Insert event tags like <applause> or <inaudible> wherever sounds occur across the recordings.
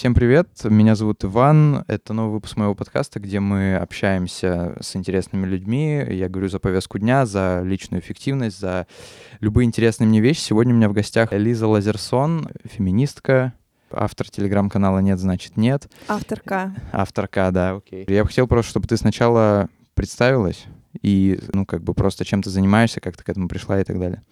Всем привет, меня зовут Иван, это новый выпуск моего подкаста, где мы общаемся с интересными людьми, я говорю за повестку дня, за личную эффективность, за любые интересные мне вещи. Сегодня у меня в гостях Лиза Лазерсон, феминистка, автор телеграм-канала «Нет, значит нет». Авторка. Авторка, да, окей. Я бы хотел просто, чтобы ты сначала представилась и, ну, как бы просто чем ты занимаешься, как ты к этому пришла и так далее.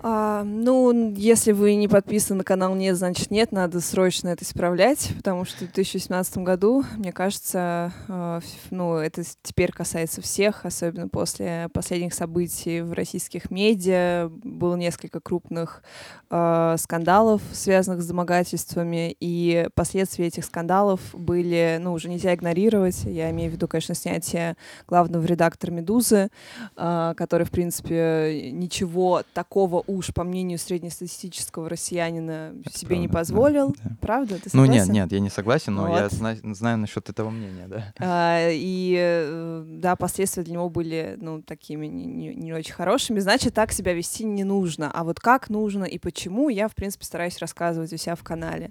А, ну, если вы не подписаны на канал «Нет, значит нет», надо срочно это исправлять, потому что в 2017 году, мне кажется, э, ну, это теперь касается всех, особенно после последних событий в российских медиа. Было несколько крупных э, скандалов, связанных с домогательствами, и последствия этих скандалов были, ну, уже нельзя игнорировать. Я имею в виду, конечно, снятие главного редактора «Медузы», э, который, в принципе, ничего такого уж, по мнению среднестатистического россиянина, Это себе правда, не позволил. Да, да. Правда? Ты согласен? Ну нет, нет, я не согласен, но вот. я знаю, знаю насчет этого мнения, да. А, и э, да, последствия для него были, ну, такими не, не, не очень хорошими. Значит, так себя вести не нужно. А вот как нужно и почему, я, в принципе, стараюсь рассказывать у себя в канале.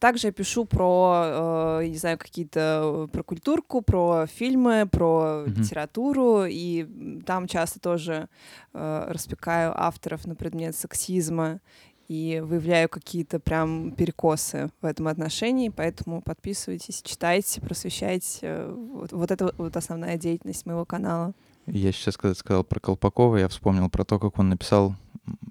Также я пишу про, э, не знаю, какие-то про культурку, про фильмы, про mm-hmm. литературу, и там часто тоже э, распекаю авторов на предмет сексизма и выявляю какие-то прям перекосы в этом отношении, поэтому подписывайтесь, читайте, просвещайте. Вот, вот это вот основная деятельность моего канала. Я сейчас, когда сказал про Колпакова, я вспомнил про то, как он написал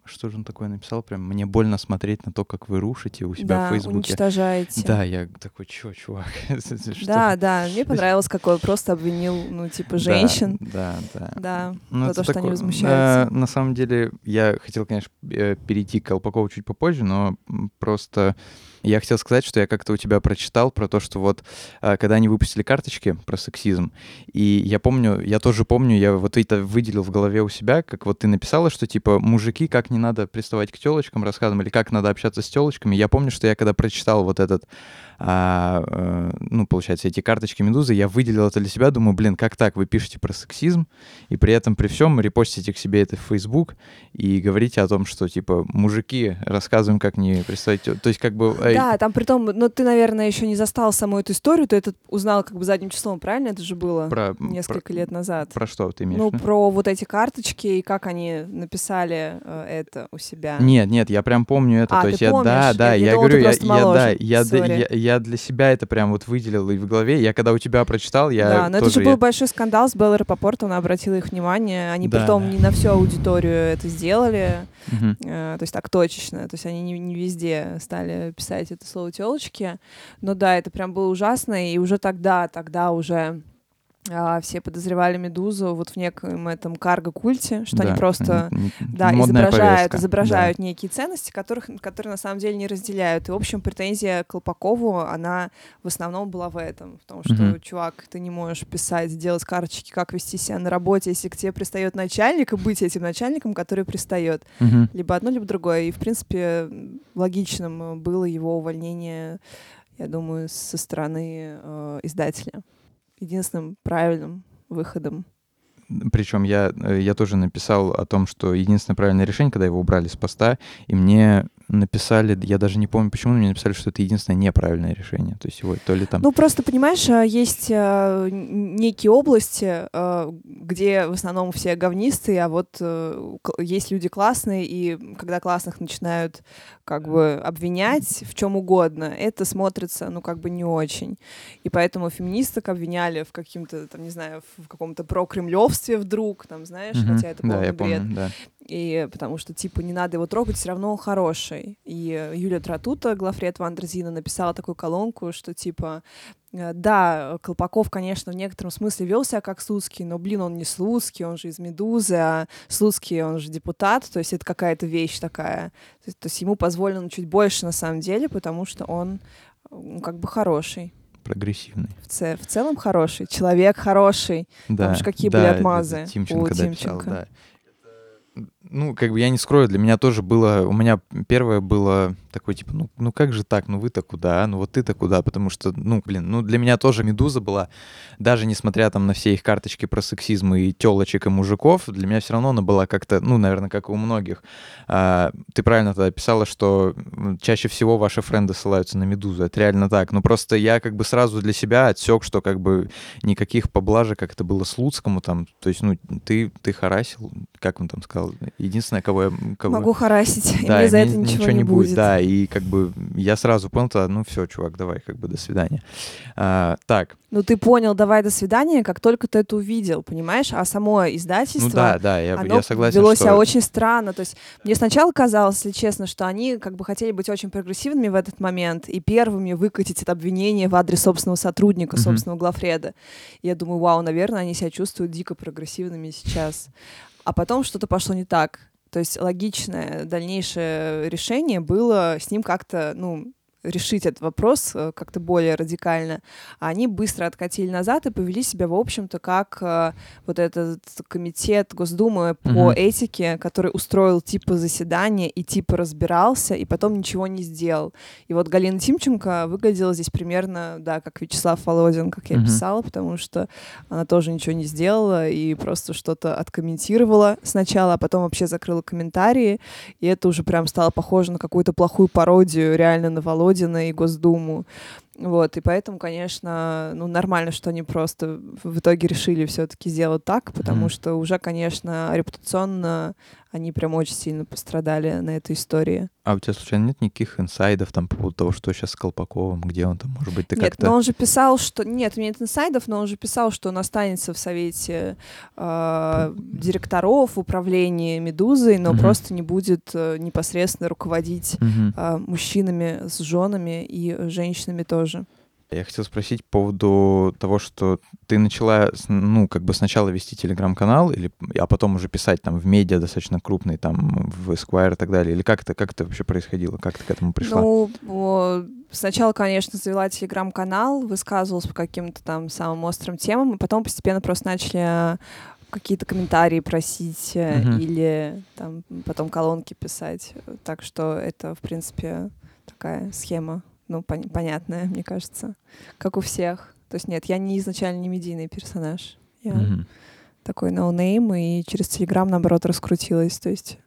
что же он такое написал? Прям мне больно смотреть на то, как вы рушите у себя да, в Фейсбуке. уничтожаете. Да, я такой, чё, чувак? <laughs> Да, да, <laughs> мне понравилось, какой просто обвинил, ну, типа, женщин. Да, да. Да, ну, за то, что они возмущаются. На самом деле, я хотел, конечно, э, перейти к Колпакову чуть попозже, но просто я хотел сказать, что я как-то у тебя прочитал про то, что вот а, когда они выпустили карточки про сексизм, и я помню, я тоже помню, я вот это выделил в голове у себя, как вот ты написала, что типа мужики, как не надо приставать к телочкам рассказываем, или как надо общаться с телочками. Я помню, что я когда прочитал вот этот а, а, ну, получается, эти карточки Медузы, я выделил это для себя, думаю, блин, как так, вы пишете про сексизм, и при этом при всем репостите к себе это в Facebook и говорите о том, что, типа, мужики, рассказываем, как не представить, то есть, как бы... Да, там при том, но ты, наверное, еще не застал саму эту историю, ты это узнал как бы задним числом, правильно? Это же было про, несколько про, лет назад. Про что ты имеешь? Ну, про вот эти карточки и как они написали э, это у себя. Нет, нет, я прям помню это, а, то есть я, помнишь? да, да, я, я говорю, я, я, да, я, я, я, я для себя это прям вот выделил и в голове. Я когда у тебя прочитал, я Да, но тоже, это же был я... большой скандал с Беллой Рапопорт, она обратила их внимание. Они да. потом не на всю аудиторию это сделали, угу. э, то есть так точечно. То есть они не, не везде стали писать это слово телочки. Но да, это прям было ужасно, и уже тогда, тогда уже а, все подозревали Медузу вот в неком этом карго-культе, что да. они просто да, изображают, повестка. изображают да. некие ценности, которых, которые на самом деле не разделяют. И, в общем, претензия к Колпакову, она в основном была в этом, потому что, mm-hmm. чувак, ты не можешь писать, сделать карточки, как вести себя на работе, если к тебе пристает начальник, и быть этим начальником, который пристает. Mm-hmm. Либо одно, либо другое. И, в принципе, логичным было его увольнение, я думаю, со стороны э, издателя единственным правильным выходом. Причем я, э, я тоже написал о том, что единственное правильное решение, когда его убрали с поста, и мне написали, я даже не помню, почему мне написали, что это единственное неправильное решение. То есть его то ли там... Ну, просто, понимаешь, а, есть э, некие области, э, где в основном все говнистые, а вот э, есть люди классные, и когда классных начинают как бы обвинять в чем угодно, это смотрится, ну, как бы не очень. И поэтому феминисток обвиняли в каким-то, там, не знаю, в каком-то прокремлевстве вдруг, там, знаешь, mm-hmm. хотя это полный да, бред. Помню, да и потому что, типа, не надо его трогать, все равно он хороший. И Юлия Тратута, главред Вандерзина, написала такую колонку, что, типа, э, да, Колпаков, конечно, в некотором смысле вел себя как Слуцкий, но, блин, он не Слуцкий, он же из «Медузы», а Слуцкий, он же депутат, то есть это какая-то вещь такая. То есть, то есть ему позволено чуть больше на самом деле, потому что он ну, как бы хороший прогрессивный. В, ц- в целом хороший, человек хороший. Да, Там же какие да, были отмазы Тимченко, у Тимченко. Дописал, да ну, как бы я не скрою, для меня тоже было, у меня первое было такой, типа, ну, ну как же так, ну вы-то куда, ну вот ты-то куда, потому что, ну, блин, ну для меня тоже «Медуза» была, даже несмотря там на все их карточки про сексизм и телочек и мужиков, для меня все равно она была как-то, ну, наверное, как и у многих. А, ты правильно тогда писала, что чаще всего ваши френды ссылаются на «Медузу», это реально так, ну просто я как бы сразу для себя отсек, что как бы никаких поблажек, как это было с Луцкому там, то есть, ну, ты, ты харасил, как он там сказал, единственное, кого я... Кого... Могу харасить, да, и мне за это ничего, ничего не будет. будет. Да, и как бы я сразу понял, то, ну все, чувак, давай, как бы до свидания. А, так. Ну ты понял, давай до свидания, как только ты это увидел, понимаешь? А само издательство, ну да, да, я, оно я согласен, вело что... себя очень странно. То есть мне сначала казалось, если честно, что они как бы хотели быть очень прогрессивными в этот момент и первыми выкатить это обвинение в адрес собственного сотрудника, mm-hmm. собственного главреда. Я думаю, вау, наверное, они себя чувствуют дико прогрессивными сейчас. А потом что-то пошло не так. То есть логичное дальнейшее решение было с ним как-то, ну, решить этот вопрос э, как-то более радикально, они быстро откатили назад и повели себя, в общем-то, как э, вот этот комитет Госдумы по uh-huh. этике, который устроил типа заседание и типа разбирался, и потом ничего не сделал. И вот Галина Тимченко выглядела здесь примерно, да, как Вячеслав Володин, как я uh-huh. писала, потому что она тоже ничего не сделала и просто что-то откомментировала сначала, а потом вообще закрыла комментарии, и это уже прям стало похоже на какую-то плохую пародию реально на Володю Володина и Госдуму. Вот, и поэтому, конечно, ну, нормально, что они просто в итоге решили все-таки сделать так, потому mm. что уже, конечно, репутационно они прям очень сильно пострадали на этой истории. А у тебя, случайно, нет никаких инсайдов там по поводу того, что сейчас с Колпаковым, где он там, может быть, ты нет, как-то... но он же писал, что... Нет, у меня нет инсайдов, но он же писал, что он останется в совете э, директоров в управлении «Медузой», но угу. просто не будет э, непосредственно руководить угу. э, мужчинами с женами и женщинами тоже. Я хотел спросить по поводу того, что ты начала, ну, как бы сначала вести телеграм-канал, или, а потом уже писать там в медиа достаточно крупный, там, в Esquire и так далее, или как это, как это вообще происходило, как ты к этому пришла? Ну, сначала, конечно, завела телеграм-канал, высказывалась по каким-то там самым острым темам, и потом постепенно просто начали какие-то комментарии просить uh-huh. или там потом колонки писать. Так что это, в принципе, такая схема ну, пон- понятная, мне кажется, как у всех. То есть нет, я не изначально не медийный персонаж. Я mm-hmm. такой no-name, и через Телеграм, наоборот, раскрутилась. То есть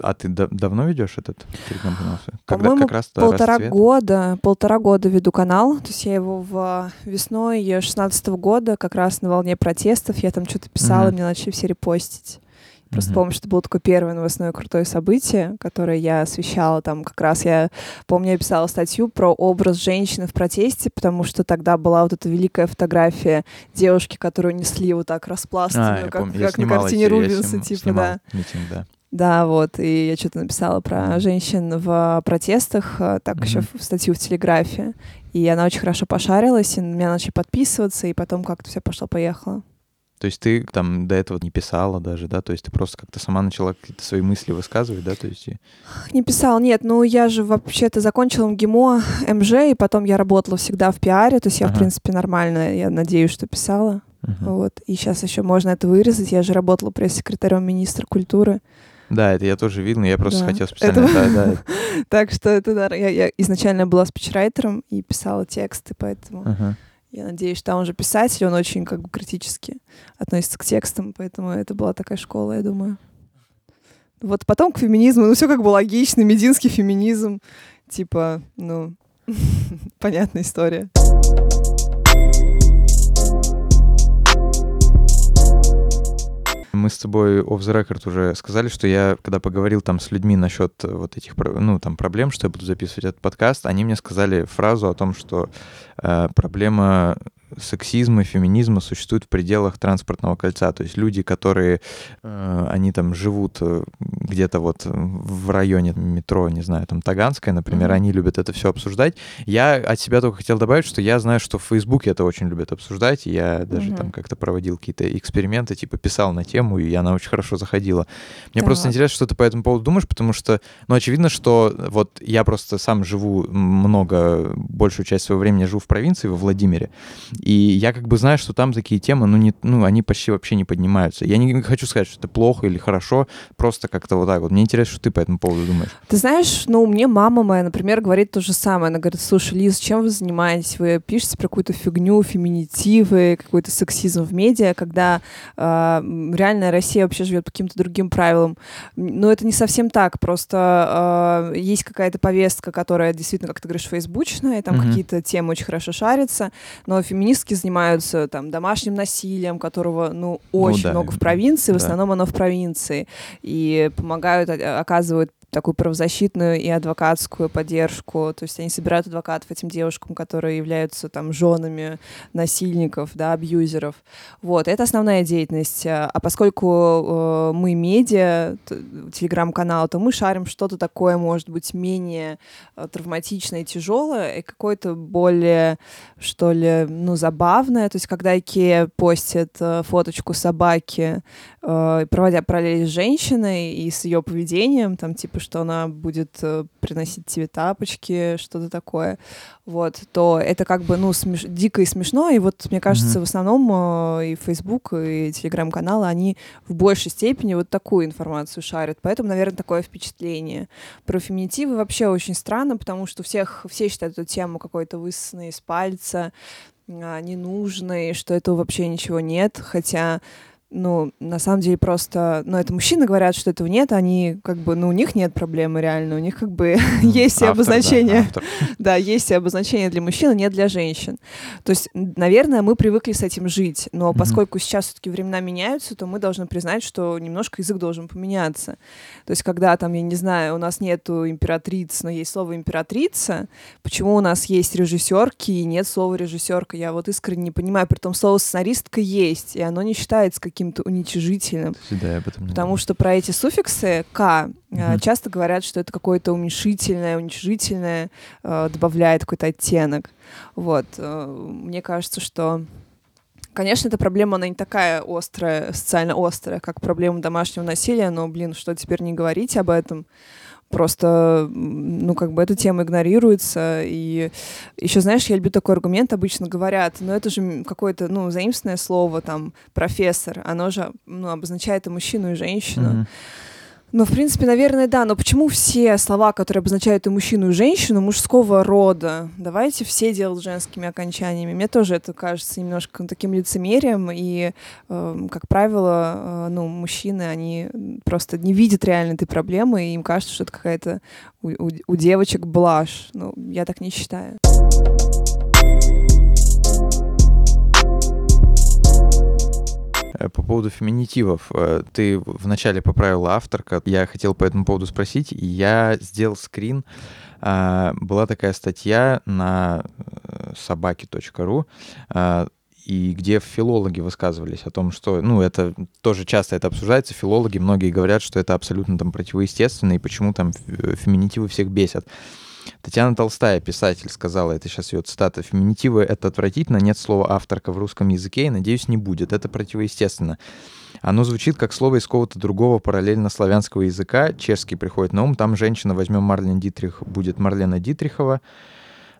а ты да- давно ведешь этот телеграм-канал? Когда как раз полтора расцвет? года, полтора года веду канал. То есть я его в весной 16 года, как раз на волне протестов, я там что-то писала, mm-hmm. мне начали все репостить. Просто mm-hmm. помню, что это было такое первое новостное крутое событие, которое я освещала. Там как раз я помню, я писала статью про образ женщины в протесте, потому что тогда была вот эта великая фотография девушки, которую несли вот так распластанную, а, как, помню, как на картине Рубинса, типа, да. Митинг, да. Да, вот, и я что-то написала про женщин в протестах, э, так mm-hmm. еще в статью в Телеграфе, и она очень хорошо пошарилась, и на меня начали подписываться, и потом как-то все пошло-поехало. То есть ты там до этого не писала даже, да? То есть ты просто как-то сама начала какие-то свои мысли высказывать, да? То есть... Не писала, нет. Ну, я же вообще-то закончила МГИМО, МЖ, и потом я работала всегда в пиаре. То есть я, ага. в принципе, нормально, я надеюсь, что писала. Ага. Вот. И сейчас еще можно это вырезать. Я же работала пресс-секретарем министра культуры. Да, это я тоже видел, я просто да. хотел специально... Это... Да, да. <laughs> так что это, да, я, я изначально была спичрайтером и писала тексты, поэтому... Ага. Я надеюсь, что он же писатель, он очень как бы критически относится к текстам, поэтому это была такая школа, я думаю. Вот потом к феминизму, ну все как бы логично, мединский феминизм, типа, ну, <laughs> понятная история. Мы с тобой off the record уже сказали, что я, когда поговорил там с людьми насчет вот этих, ну, там, проблем, что я буду записывать этот подкаст, они мне сказали фразу о том, что э, проблема сексизма, феминизма существует в пределах транспортного кольца. То есть люди, которые, э, они там живут э, где-то вот в районе метро, не знаю, там Таганская, например, mm-hmm. они любят это все обсуждать. Я от себя только хотел добавить, что я знаю, что в Фейсбуке это очень любят обсуждать. Я даже mm-hmm. там как-то проводил какие-то эксперименты, типа писал на тему, и она очень хорошо заходила. Мне да. просто интересно, что ты по этому поводу думаешь, потому что, ну, очевидно, что вот я просто сам живу много, большую часть своего времени живу в провинции, во Владимире, И я как бы знаю, что там такие темы, ну, не, ну они почти вообще не поднимаются. Я не хочу сказать, что это плохо или хорошо, просто как-то вот так вот. Мне интересно, что ты по этому поводу думаешь. Ты знаешь, ну, мне мама моя, например, говорит то же самое. Она говорит, слушай, Лиз, чем вы занимаетесь? Вы пишете про какую-то фигню, феминитивы, какой-то сексизм в медиа, когда э, реальная Россия вообще живет по каким-то другим правилам. Но это не совсем так, просто э, есть какая-то повестка, которая действительно, как ты говоришь, фейсбучная, там mm-hmm. какие-то темы очень хорошо шарятся, но феминистки занимаются там домашним насилием, которого, ну, ну очень ну, да, много в провинции, да. в основном оно в провинции, и помогают, а, оказывают такую правозащитную и адвокатскую поддержку. То есть они собирают адвокатов этим девушкам, которые являются там женами насильников, да, абьюзеров. Вот, это основная деятельность. А поскольку э, мы медиа, телеграм-канал, то мы шарим что-то такое, может быть, менее э, травматичное и тяжелое, и какое-то более, что ли, ну, забавное. То есть когда Икея постит э, фоточку собаки, э, проводя параллели с женщиной и с ее поведением, там, типа, типа, что она будет э, приносить тебе тапочки, что-то такое, вот, то это как бы, ну, смеш... дико и смешно, и вот, мне кажется, mm-hmm. в основном э, и Facebook, и Телеграм-каналы, они в большей степени вот такую информацию шарят, поэтому, наверное, такое впечатление. Про феминитивы вообще очень странно, потому что всех, все считают эту тему какой-то высосанной из пальца, а, ненужной, что этого вообще ничего нет, хотя ну, на самом деле просто, ну, это мужчины говорят, что этого нет, они как бы, ну, у них нет проблемы реально, у них как бы <laughs> есть все обозначения. Да, <laughs> да, есть все обозначения для мужчин, а нет для женщин. То есть, наверное, мы привыкли с этим жить, но поскольку сейчас все-таки времена меняются, то мы должны признать, что немножко язык должен поменяться. То есть, когда там, я не знаю, у нас нету императриц, но есть слово императрица, почему у нас есть режиссерки и нет слова режиссерка? Я вот искренне не понимаю, при том слово сценаристка есть, и оно не считается каким каким-то уничижительным. Да, об этом Потому что про эти суффиксы «к» угу. часто говорят, что это какое-то уменьшительное, уничижительное, э, добавляет какой-то оттенок. Вот. Э, мне кажется, что Конечно, эта проблема, она не такая острая, социально острая, как проблема домашнего насилия, но, блин, что теперь не говорить об этом? Просто, ну, как бы эта тема игнорируется. И еще, знаешь, я люблю такой аргумент, обычно говорят, ну, это же какое-то, ну, заимственное слово, там, профессор, оно же, ну, обозначает и мужчину, и женщину. Mm-hmm. Ну, в принципе, наверное, да. Но почему все слова, которые обозначают и мужчину, и женщину, мужского рода, давайте все делать женскими окончаниями? Мне тоже это кажется немножко таким лицемерием. И, э, как правило, э, ну, мужчины, они просто не видят реально этой проблемы, и им кажется, что это какая-то у, у, у девочек блажь. Ну, я так не считаю. По поводу феминитивов. Э, ты вначале поправила авторка. Я хотел по этому поводу спросить. Я сделал скрин. А, была такая статья на э, собаки.ру, а, и где филологи высказывались о том, что, ну, это тоже часто это обсуждается, филологи многие говорят, что это абсолютно там противоестественно, и почему там феминитивы всех бесят. Татьяна Толстая, писатель, сказала, это сейчас ее цитата, «Феминитивы — это отвратительно, нет слова «авторка» в русском языке, и, надеюсь, не будет. Это противоестественно. Оно звучит как слово из какого-то другого параллельно славянского языка. Чешский приходит на ум. Там женщина, возьмем Марлен Дитрих, будет Марлена Дитрихова.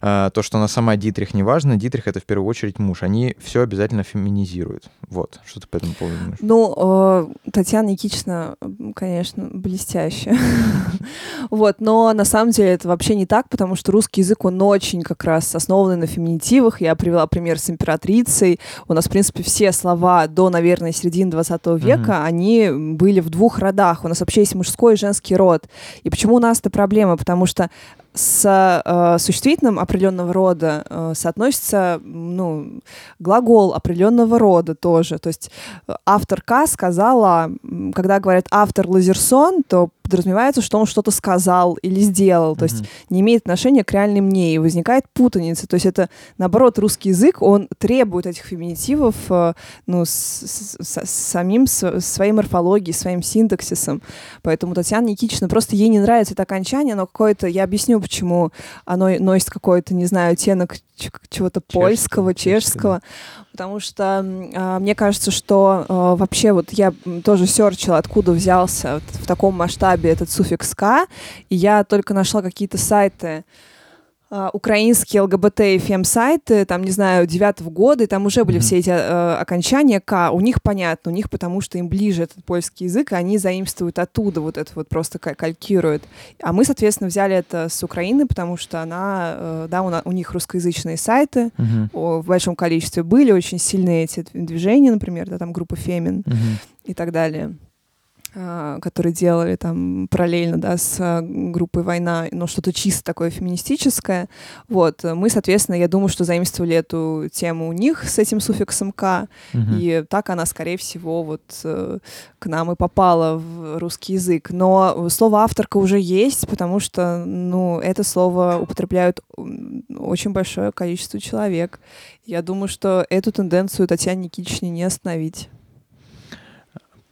А, то, что она сама Дитрих, не важно. Дитрих — это в первую очередь муж. Они все обязательно феминизируют. Вот. Что ты по этому поводу думаешь? Ну, э, Татьяна Никитична, конечно, блестящая. <laughs> вот. Но на самом деле это вообще не так, потому что русский язык, он очень как раз основанный на феминитивах. Я привела пример с императрицей. У нас, в принципе, все слова до, наверное, середины 20 века, они были в двух родах. У нас вообще есть мужской и женский род. И почему у нас это проблема? Потому что с э, существительным определенного рода э, соотносится ну, глагол определенного рода тоже. То есть э, автор К сказала, когда говорят автор Лазерсон, то подразумевается, что он что-то сказал или сделал, то mm-hmm. есть не имеет отношения к реальной мне, и возникает путаница. То есть это, наоборот, русский язык, он требует этих феминитивов э, ну, с, с, с самим с, своей морфологией, своим синтаксисом. Поэтому Татьяна Никитична, просто ей не нравится это окончание, но какое-то, я объясню, почему оно носит какой-то, не знаю, оттенок чего-то польского, чешского, потому что э, мне кажется, что э, вообще вот я тоже серчила, откуда взялся вот в таком масштабе этот суффикс «к», и я только нашла какие-то сайты, украинские ЛГБТ и фем-сайты, там, не знаю, девятого года, и там уже были mm-hmm. все эти э, окончания К. У них понятно, у них потому что им ближе этот польский язык, и они заимствуют оттуда, вот это вот просто калькируют. А мы, соответственно, взяли это с Украины, потому что она, э, да, у, у них русскоязычные сайты mm-hmm. о, в большом количестве были, очень сильные эти движения, например, да, там группа Фемин mm-hmm. и так далее. А, которые делали там параллельно, да, с а, группой «Война», но что-то чисто такое феминистическое. Вот. Мы, соответственно, я думаю, что заимствовали эту тему у них с этим суффиксом «к», угу. и так она, скорее всего, вот э, к нам и попала в русский язык. Но слово «авторка» уже есть, потому что, ну, это слово употребляют очень большое количество человек. Я думаю, что эту тенденцию Татьяне Никитичне не остановить.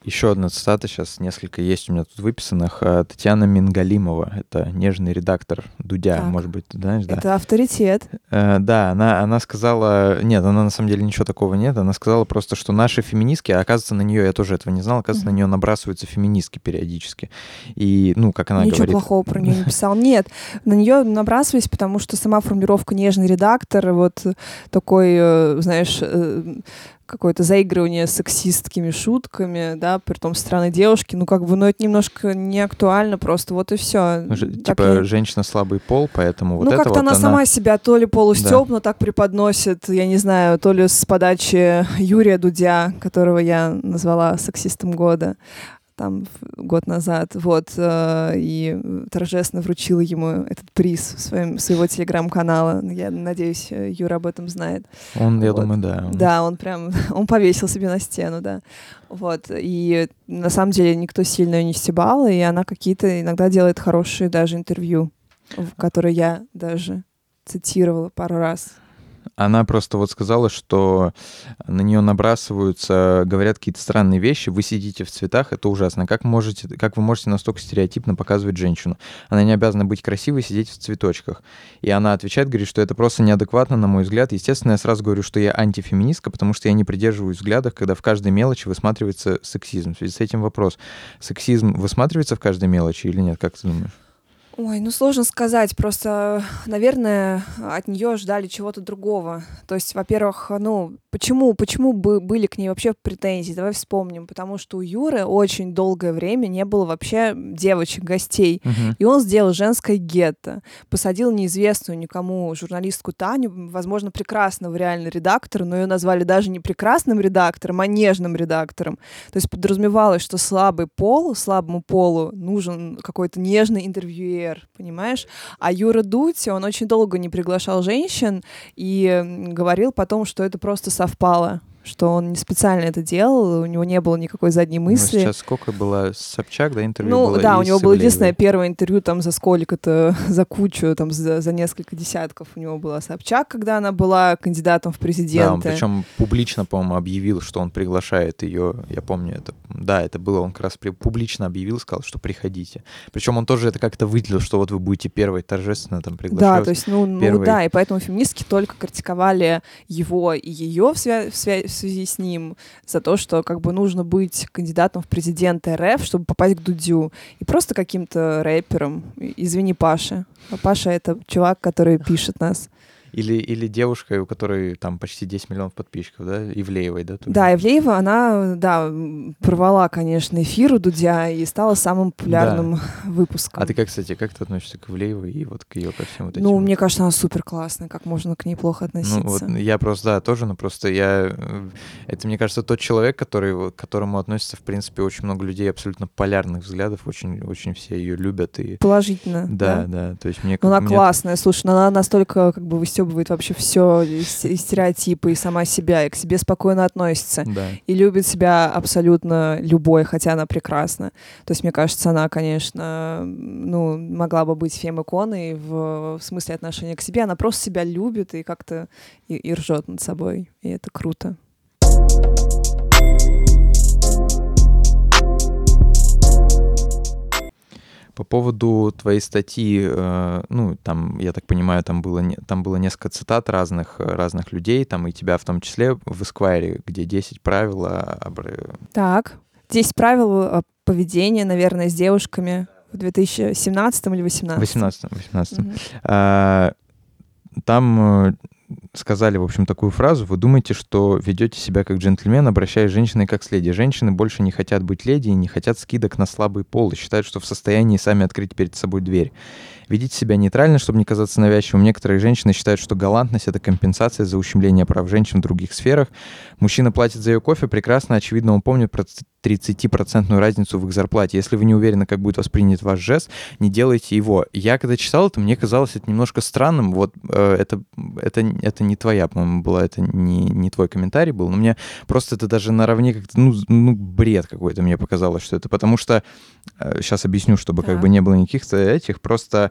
Еще одна цитата сейчас, несколько есть у меня тут выписанных. А, Татьяна Мингалимова, это нежный редактор Дудя, так. может быть, ты знаешь, да? Это авторитет. Э, да, она, она сказала... Нет, она на самом деле ничего такого нет. Она сказала просто, что наши феминистки, а оказывается, на нее, я тоже этого не знал, оказывается, mm-hmm. на нее набрасываются феминистки периодически. И, ну, как она ничего говорит... Ничего плохого про нее не <laughs> писал. Нет, на нее набрасывались, потому что сама формулировка «нежный редактор», вот такой, э, знаешь э, какое-то заигрывание с сексистскими шутками, да, при том странной девушки, ну как бы, ну это немножко не актуально просто, вот и все. Ну, типа я... женщина слабый пол, поэтому вот ну, это как-то вот она, она сама себя то ли полустепно да. так преподносит, я не знаю, то ли с подачи Юрия Дудя, которого я назвала сексистом года, там год назад, вот, э, и торжественно вручила ему этот приз в своем, своего телеграм-канала. Я надеюсь, Юра об этом знает. Он, я вот. думаю, да. Он... Да, он прям, <laughs> он повесил себе на стену, да. Вот, и на самом деле никто сильно ее не стебал, и она какие-то иногда делает хорошие даже интервью, которые я даже цитировала пару раз. Она просто вот сказала, что на нее набрасываются, говорят какие-то странные вещи. Вы сидите в цветах, это ужасно. Как, можете, как вы можете настолько стереотипно показывать женщину? Она не обязана быть красивой, сидеть в цветочках. И она отвечает, говорит, что это просто неадекватно, на мой взгляд. Естественно, я сразу говорю, что я антифеминистка, потому что я не придерживаюсь взглядов, когда в каждой мелочи высматривается сексизм. В связи с этим вопрос. Сексизм высматривается в каждой мелочи или нет? Как ты думаешь? Ой, ну сложно сказать. Просто, наверное, от нее ждали чего-то другого. То есть, во-первых, ну, почему, почему бы были к ней вообще претензии? Давай вспомним. Потому что у Юры очень долгое время не было вообще девочек, гостей. Uh-huh. И он сделал женское гетто. Посадил неизвестную никому журналистку Таню, возможно, прекрасного реально редактора, но ее назвали даже не прекрасным редактором, а нежным редактором. То есть подразумевалось, что слабый пол, слабому полу нужен какой-то нежный интервьюер, ДР, понимаешь? А Юра Дудь, он очень долго не приглашал женщин и говорил потом, что это просто совпало что он не специально это делал, у него не было никакой задней мысли. Ну, сейчас сколько было Собчак, да, интервью ну, было? да, у него было единственное первое интервью там за сколько-то, <laughs> за кучу, там за, за несколько десятков у него была Собчак, когда она была кандидатом в президенты. Да, он причем публично, по-моему, объявил, что он приглашает ее, я помню это, да, это было, он как раз публично объявил, сказал, что приходите. Причем он тоже это как-то выделил, что вот вы будете первой торжественно там приглашать. Да, то есть, ну, ну да, и поэтому феминистки только критиковали его и ее в, свя- в, свя- связи с ним за то, что как бы нужно быть кандидатом в президенты РФ, чтобы попасть к Дудю. И просто каким-то рэпером. Извини, Паша. А Паша — это чувак, который пишет нас. Или, или девушкой, у которой там почти 10 миллионов подписчиков, да? Ивлеевой, да? Тоже? Да, Ивлеева, она, да, порвала, конечно, эфир у Дудя и стала самым популярным да. выпуском. А ты как, кстати, как ты относишься к Ивлеевой и вот к ее ко всем вот этим? Ну, мне кажется, она супер классная, как можно к ней плохо относиться? Ну, вот я просто, да, тоже, но просто я... Э, это, мне кажется, тот человек, который, к которому относится, в принципе, очень много людей абсолютно полярных взглядов, очень, очень все ее любят. И... Положительно. Да, да, да, то есть мне... Ну, она мне... классная, слушай, она настолько как бы выстебывает выебывает вообще все и стереотипы, и сама себя, и к себе спокойно относится. Да. И любит себя абсолютно любой, хотя она прекрасна. То есть, мне кажется, она, конечно, ну, могла бы быть фем-иконой в, в смысле отношения к себе. Она просто себя любит и как-то и, и ржет над собой. И это круто. По поводу твоей статьи, э, ну, там, я так понимаю, там было, там было несколько цитат разных, разных людей, там и тебя в том числе в Esquire, где 10 правил об... Так, 10 правил поведения, наверное, с девушками в 2017 или 2018? 18 18 угу. а, там э, сказали, в общем, такую фразу. Вы думаете, что ведете себя как джентльмен, обращаясь с женщиной как с леди. Женщины больше не хотят быть леди и не хотят скидок на слабый пол и считают, что в состоянии сами открыть перед собой дверь. Ведите себя нейтрально, чтобы не казаться навязчивым. Некоторые женщины считают, что галантность — это компенсация за ущемление прав женщин в других сферах. Мужчина платит за ее кофе, прекрасно, очевидно, он помнит про 30% разницу в их зарплате. Если вы не уверены, как будет воспринят ваш жест, не делайте его. Я когда читал это, мне казалось это немножко странным. Вот э, это, это, это не твоя, по-моему, была, это не, не твой комментарий был, но мне просто это даже наравне как-то, ну, ну бред какой-то мне показалось, что это. Потому что, э, сейчас объясню, чтобы так. как бы не было никаких этих, просто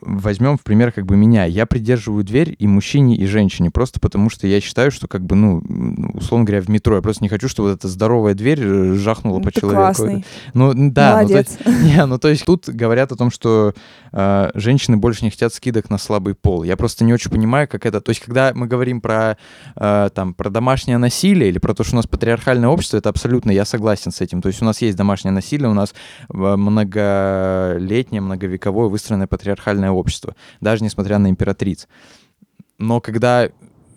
возьмем в пример как бы меня. Я придерживаю дверь и мужчине, и женщине, просто потому что я считаю, что как бы, ну, условно говоря, в метро. Я просто не хочу, чтобы вот эта здоровая дверь э, жахнула по Ты человеку. Классный. Ну, да. Молодец. Ну, то есть, <laughs> не, ну, то есть тут говорят о том, что э, женщины больше не хотят скидок на слабый пол. Я просто не очень понимаю, как это... То есть когда мы говорим про, э, там, про домашнее насилие или про то, что у нас патриархальное общество, это абсолютно, я согласен с этим. То есть у нас есть домашнее насилие, у нас э, многолетнее, многовековое выстроенное патриархальное нормальное общество, даже несмотря на императриц. Но когда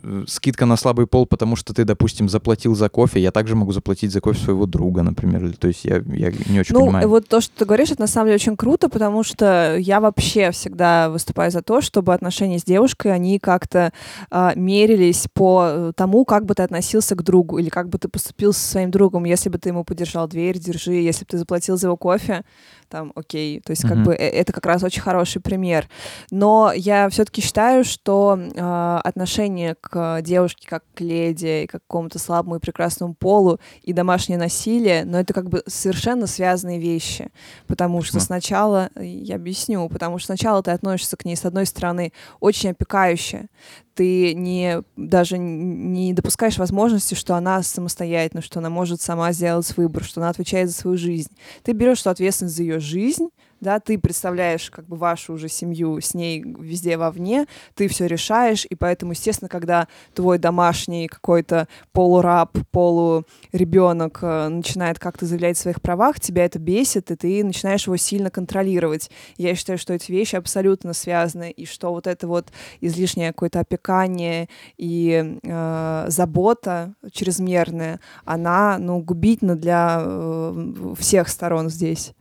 Э, скидка на слабый пол, потому что ты, допустим, заплатил за кофе, я также могу заплатить за кофе своего друга, например. То есть я, я не очень ну, понимаю. Ну, вот то, что ты говоришь, это на самом деле очень круто, потому что я вообще всегда выступаю за то, чтобы отношения с девушкой, они как-то э, мерились по э, тому, как бы ты относился к другу или как бы ты поступил со своим другом. Если бы ты ему подержал дверь, держи. Если бы ты заплатил за его кофе, там, окей. То есть, как mm-hmm. бы, это как раз очень хороший пример. Но я все-таки считаю, что э, отношение к девушке как к леди, и к какому-то слабому и прекрасному полу, и домашнее насилие, но это как бы совершенно связанные вещи. Потому Почему? что сначала, я объясню, потому что сначала ты относишься к ней, с одной стороны, очень опекающе, ты не даже не допускаешь возможности, что она самостоятельна, что она может сама сделать выбор, что она отвечает за свою жизнь. Ты берешь ответственность за ее жизнь, да, ты представляешь как бы вашу уже семью с ней везде вовне, ты все решаешь, и поэтому, естественно, когда твой домашний какой-то полураб, полуребенок э, начинает как-то заявлять о своих правах, тебя это бесит, и ты начинаешь его сильно контролировать. Я считаю, что эти вещи абсолютно связаны, и что вот это вот излишнее какое-то опекание и э, забота чрезмерная, она, ну, губительна для э, всех сторон здесь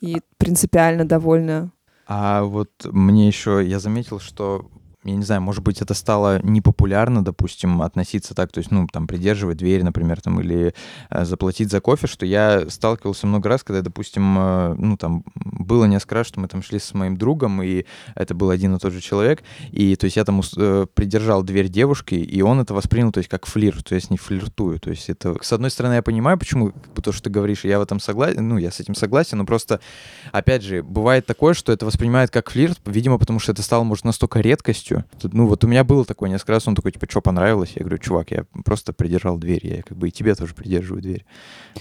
и принципиально довольна. А вот мне еще, я заметил, что я не знаю, может быть, это стало непопулярно, допустим, относиться так, то есть, ну, там, придерживать дверь, например, там, или э, заплатить за кофе, что я сталкивался много раз, когда, допустим, э, ну, там, было несколько раз, что мы там шли с моим другом, и это был один и тот же человек, и, то есть, я там э, придержал дверь девушки, и он это воспринял, то есть, как флирт, то есть, не флиртую, то есть, это, с одной стороны, я понимаю, почему, то, что ты говоришь, я в этом согласен, ну, я с этим согласен, но просто, опять же, бывает такое, что это воспринимает как флирт, видимо, потому что это стало, может, настолько редкостью, полностью. Ну, вот у меня было такое несколько раз, он такой, типа, что понравилось? Я говорю, чувак, я просто придержал дверь, я как бы и тебе тоже придерживаю дверь.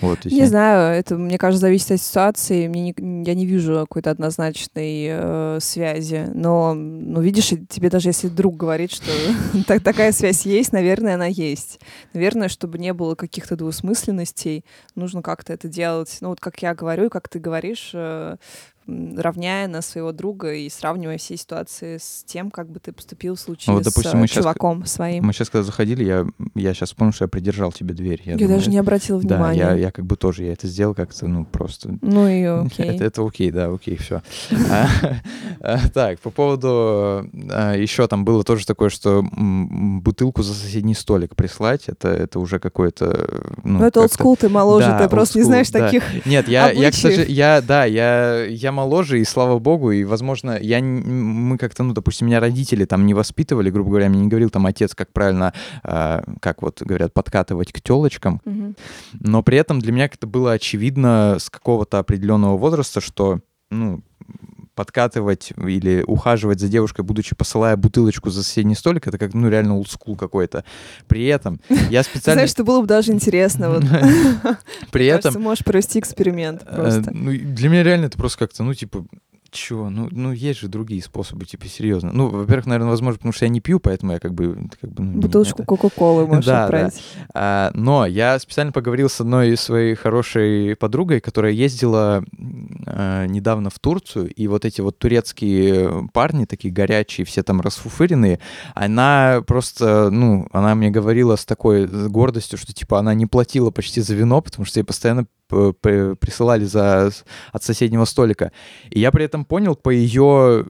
Вот, не я... знаю, это, мне кажется, зависит от ситуации. Мне не, я не вижу какой-то однозначной э, связи. Но, ну, видишь, тебе даже если друг говорит, что <laughs> так, такая связь есть, наверное, она есть. Наверное, чтобы не было каких-то двусмысленностей, нужно как-то это делать. Ну, вот как я говорю, как ты говоришь, э, равняя на своего друга и сравнивая все ситуации с тем, как бы ты поступил в случае ну, вот, допустим, с мы чуваком сейчас, своим. Мы сейчас, когда заходили, я, я сейчас вспомнил, что я придержал тебе дверь. Я, я думаю, даже не обратила внимания. Да, я, я как бы тоже, я это сделал как-то, ну, просто... Ну и <laughs> окей. Это, это окей, да, окей, все. <laughs> А, <laughs> так, по поводу... А, Еще там было тоже такое, что бутылку за соседний столик прислать, это, это уже какой-то... Ну, это олдскул, ты моложе, ты просто не знаешь таких Нет, я, я, кстати, я, да, я, я моложе, и слава богу, и, возможно, я, мы как-то, ну, допустим, меня родители там не воспитывали, грубо говоря, мне не говорил там отец, как правильно, э, как вот говорят, подкатывать к телочкам, mm-hmm. но при этом для меня как-то было очевидно с какого-то определенного возраста, что, ну, подкатывать или ухаживать за девушкой, будучи посылая бутылочку за соседний столик, это как, ну, реально олдскул какой-то. При этом <laughs> я специально... Знаешь, что было бы даже интересно. Вот. <laughs> При этом... можешь провести эксперимент э, просто. Ну, для меня реально это просто как-то, ну, типа, Чё? Ну, ну, есть же другие способы, типа, серьезно. Ну, во-первых, наверное, возможно, потому что я не пью, поэтому я как бы... Как бы ну, Бутылочку. Кока-Колы можешь да, отправить. Да. А, но я специально поговорил с одной своей хорошей подругой, которая ездила а, недавно в Турцию, и вот эти вот турецкие парни, такие горячие, все там расфуфыренные, она просто, ну, она мне говорила с такой гордостью, что, типа, она не платила почти за вино, потому что ей постоянно присылали за, от соседнего столика. И я при этом понял по ее,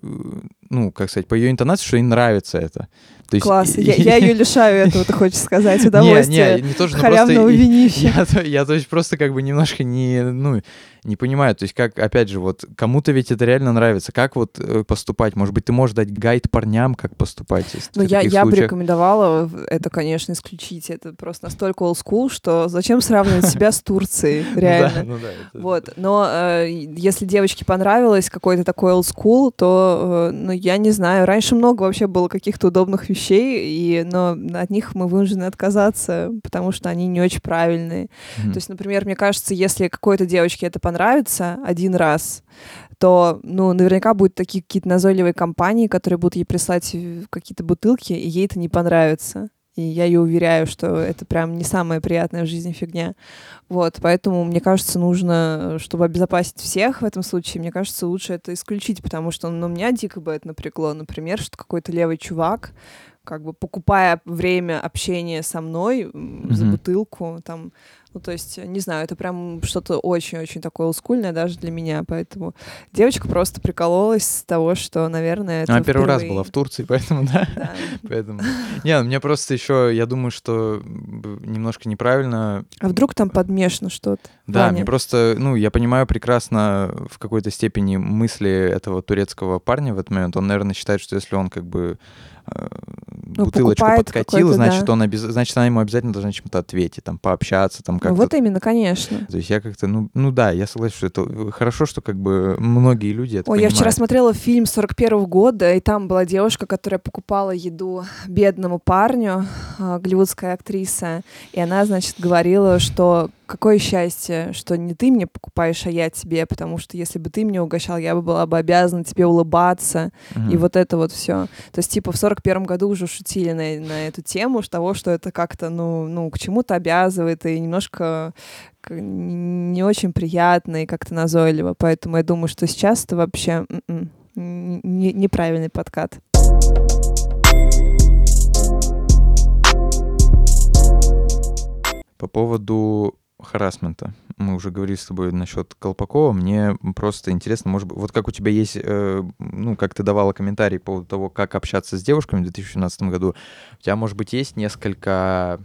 ну, как сказать, по ее интонации, что ей нравится это. То есть, Класс, я, я <laughs> ее лишаю этого, ты хочешь сказать, удовольствия. Не, не, не то, что халявного винища. Я, я, то есть, просто как бы немножко не, ну, не понимаю, то есть как, опять же, вот кому-то ведь это реально нравится, как вот э, поступать, может быть, ты можешь дать гайд парням, как поступать? Ну, я, я бы рекомендовала это, конечно, исключить, это просто настолько old school, что зачем сравнивать <laughs> себя с Турцией, реально. Ну вот, но э, если девочке понравилось какой-то такой old school, то, э, ну, я не знаю, раньше много вообще было каких-то удобных вещей, и, но от них мы вынуждены отказаться, потому что они не очень правильные. То есть, например, мне кажется, если какой-то девочке это понравится один раз, то, ну, наверняка будут такие какие-то назойливые компании, которые будут ей прислать какие-то бутылки, и ей это не понравится. И я ее уверяю, что это прям не самая приятная в жизни фигня. Вот, поэтому, мне кажется, нужно, чтобы обезопасить всех в этом случае, мне кажется, лучше это исключить, потому что, ну, меня дико бы это напрягло. Например, что какой-то левый чувак, как бы покупая время общения со мной mm-hmm. за бутылку, там, ну, то есть, не знаю, это прям что-то очень-очень такое олдскульное даже для меня, поэтому девочка просто прикололась с того, что, наверное, это Она первый раз была в Турции, <laughs> поэтому, да? да. поэтому... Не, ну, мне просто еще, я думаю, что немножко неправильно... А вдруг там подмешано что-то? Да, Ваня? мне просто, ну, я понимаю прекрасно в какой-то степени мысли этого турецкого парня в этот момент. Он, наверное, считает, что если он как бы Э, ну, бутылочку подкатил, значит, да. он обез... значит, она ему обязательно должна чем-то ответить, там, пообщаться, там, как-то. Ну, вот именно, конечно. То есть я как-то, ну, ну да, я согласен, что это хорошо, что как бы многие люди это Ой, понимают. я вчера смотрела фильм 41 -го года, и там была девушка, которая покупала еду бедному парню, а, голливудская актриса, и она, значит, говорила, что какое счастье, что не ты мне покупаешь, а я тебе, потому что если бы ты мне угощал, я бы была бы обязана тебе улыбаться, mm-hmm. и вот это вот все. То есть, типа, в сорок первом году уже шутили на, на эту тему, того, что это как-то, ну, ну, к чему-то обязывает, и немножко не очень приятно и как-то назойливо. Поэтому я думаю, что сейчас это вообще м-м, не, неправильный подкат. По поводу харасмента. Мы уже говорили с тобой насчет Колпакова. Мне просто интересно, может быть, вот как у тебя есть, э, ну, как ты давала комментарий по поводу того, как общаться с девушками в 2017 году, у тебя, может быть, есть несколько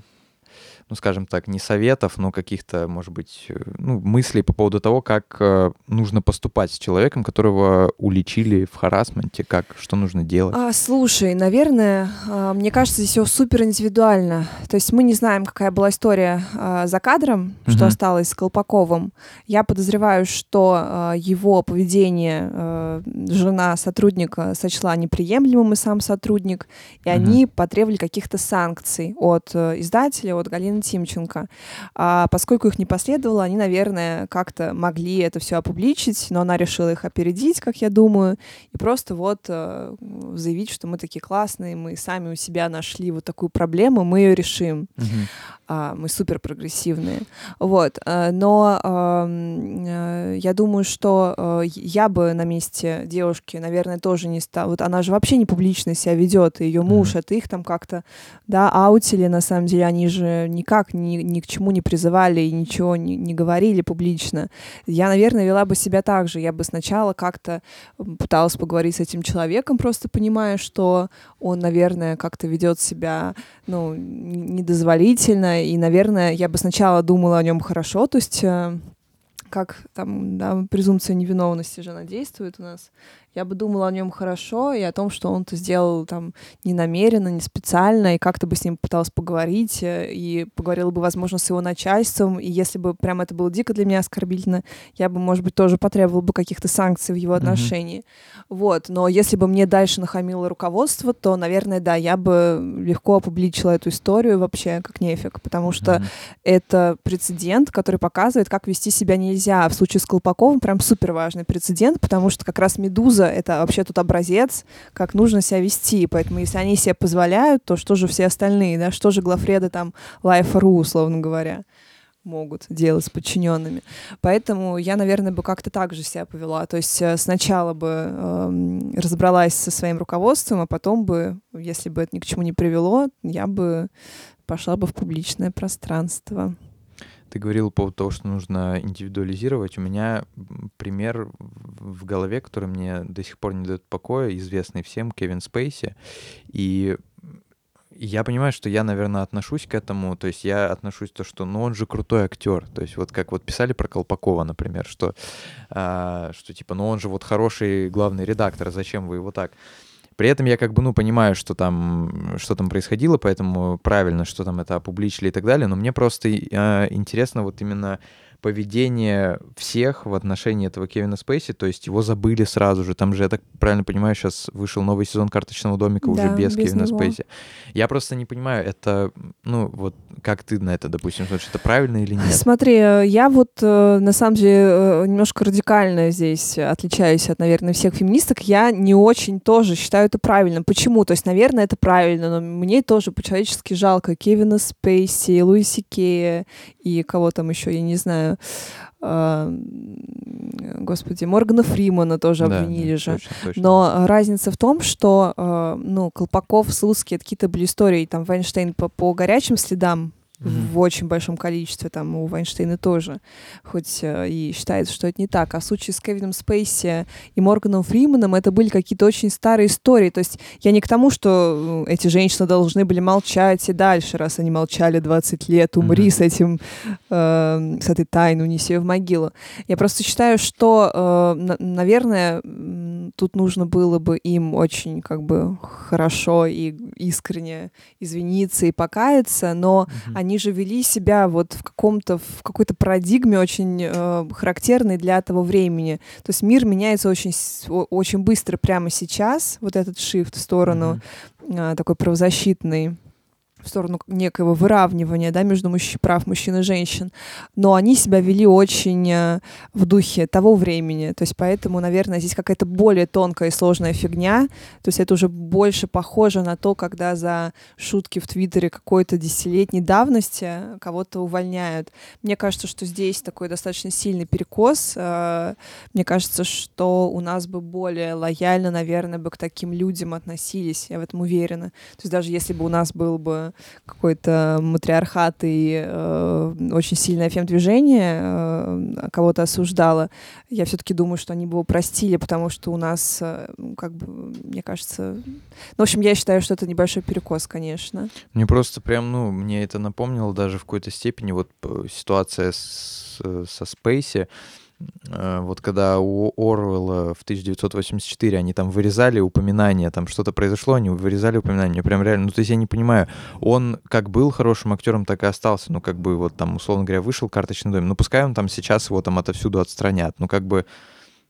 ну, скажем так, не советов, но каких-то, может быть, э, ну, мыслей по поводу того, как э, нужно поступать с человеком, которого уличили в харасменте, как, что нужно делать? А, слушай, наверное, а, мне кажется, здесь все супер индивидуально. То есть мы не знаем, какая была история а, за кадром, что угу. осталось с Колпаковым. Я подозреваю, что а, его поведение а, жена сотрудника сочла неприемлемым и сам сотрудник, и угу. они потребовали каких-то санкций от издателя, от Галины Тимченко. А поскольку их не последовало, они, наверное, как-то могли это все опубличить, но она решила их опередить, как я думаю, и просто вот э, заявить, что мы такие классные, мы сами у себя нашли вот такую проблему, мы ее решим. А, мы супер прогрессивные. Вот. Э, но э, я думаю, что э, я бы на месте девушки, наверное, тоже не стала. Вот она же вообще не публично себя ведет, ее муж, mm-hmm. это их там как-то, да, аутили, на самом деле, они же никак ни, ни к чему не призывали и ничего не, не говорили публично. Я, наверное, вела бы себя так же. Я бы сначала как-то пыталась поговорить с этим человеком, просто понимая, что он, наверное, как-то ведет себя, ну, недозволительно, и, наверное, я бы сначала думала о нем хорошо, то есть э, как там, да, презумпция невиновности же она действует у нас. Я бы думала о нем хорошо и о том, что он это сделал там не намеренно, не специально, и как-то бы с ним пыталась поговорить, э, и поговорила бы, возможно, с его начальством, и если бы прям это было дико для меня оскорбительно, я бы, может быть, тоже потребовала бы каких-то санкций в его отношении. Mm-hmm. Вот, но если бы мне дальше нахамило руководство, то, наверное, да, я бы легко опубличила эту историю вообще как нефиг, потому что mm-hmm. это прецедент, который показывает, как вести себя нельзя. В случае с Колпаковым прям супер важный прецедент, потому что как раз «Медуза» — это вообще тут образец, как нужно себя вести. Поэтому если они себе позволяют, то что же все остальные, да, что же главреды там Life.ru, условно говоря могут делать с подчиненными. Поэтому я, наверное, бы как-то так же себя повела. То есть э, сначала бы э, разобралась со своим руководством, а потом бы, если бы это ни к чему не привело, я бы пошла бы в публичное пространство. Ты говорил по поводу того, что нужно индивидуализировать. У меня пример в голове, который мне до сих пор не дает покоя, известный всем, Кевин Спейси. И я понимаю, что я, наверное, отношусь к этому, то есть я отношусь к то, что, ну, он же крутой актер, то есть вот как вот писали про Колпакова, например, что, а, что типа, ну, он же вот хороший главный редактор, зачем вы его так? При этом я как бы, ну, понимаю, что там, что там происходило, поэтому правильно, что там это опубличили и так далее, но мне просто э, интересно вот именно поведение всех в отношении этого Кевина Спейси, то есть его забыли сразу же. Там же, я так правильно понимаю, сейчас вышел новый сезон «Карточного домика» да, уже без, без Кевина него. Спейси. Я просто не понимаю, это, ну, вот как ты на это, допустим, смотришь, это правильно или нет? Смотри, э, я вот, э, на самом деле, э, немножко радикально здесь отличаюсь от, наверное, всех феминисток. Я не очень тоже считаю это правильно. Почему? То есть, наверное, это правильно, но мне тоже по-человечески жалко Кевина Спейси, Луиси Кея и кого там еще, я не знаю, э, господи, Моргана Фримана тоже да, обвинили да, же. Точно, точно. Но разница в том, что, э, ну, Колпаков, Слуцкий, это какие-то были истории, там, Вайнштейн по, по горячим следам mm-hmm. в очень большом количестве, там у Вайнштейна тоже, хоть э, и считается, что это не так. А в случае с Кевином Спейси и Морганом Фриманом это были какие-то очень старые истории. То есть я не к тому, что эти женщины должны были молчать и дальше, раз они молчали 20 лет, умри mm-hmm. с этим, э, с этой тайной, унеси ее в могилу. Я просто считаю, что, э, на- наверное, тут нужно было бы им очень как бы хорошо и искренне извиниться и покаяться, но mm-hmm. они они же вели себя вот в каком-то, в какой-то парадигме очень э, характерной для того времени. То есть мир меняется очень, очень быстро прямо сейчас, вот этот shift в сторону mm-hmm. э, такой правозащитный в сторону некого выравнивания да, между мужч... прав мужчин и женщин, но они себя вели очень э, в духе того времени. То есть поэтому, наверное, здесь какая-то более тонкая и сложная фигня. То есть это уже больше похоже на то, когда за шутки в Твиттере какой-то десятилетней давности кого-то увольняют. Мне кажется, что здесь такой достаточно сильный перекос. Э, мне кажется, что у нас бы более лояльно, наверное, бы к таким людям относились. Я в этом уверена. То есть даже если бы у нас был бы какой-то матриархат и э, очень сильное фем-движение э, кого-то осуждало, я все-таки думаю, что они бы его простили, потому что у нас, э, как бы, мне кажется... Ну, в общем, я считаю, что это небольшой перекос, конечно. Мне просто прям, ну, мне это напомнило даже в какой-то степени вот э, ситуация с, со Спейси, Э, вот когда у Орвелла в 1984 они там вырезали упоминания, там что-то произошло, они вырезали упоминания, прям реально, ну то есть я не понимаю, он как был хорошим актером, так и остался, ну как бы вот там, условно говоря, вышел «Карточный домик», ну пускай он там сейчас его там отовсюду отстранят, ну как бы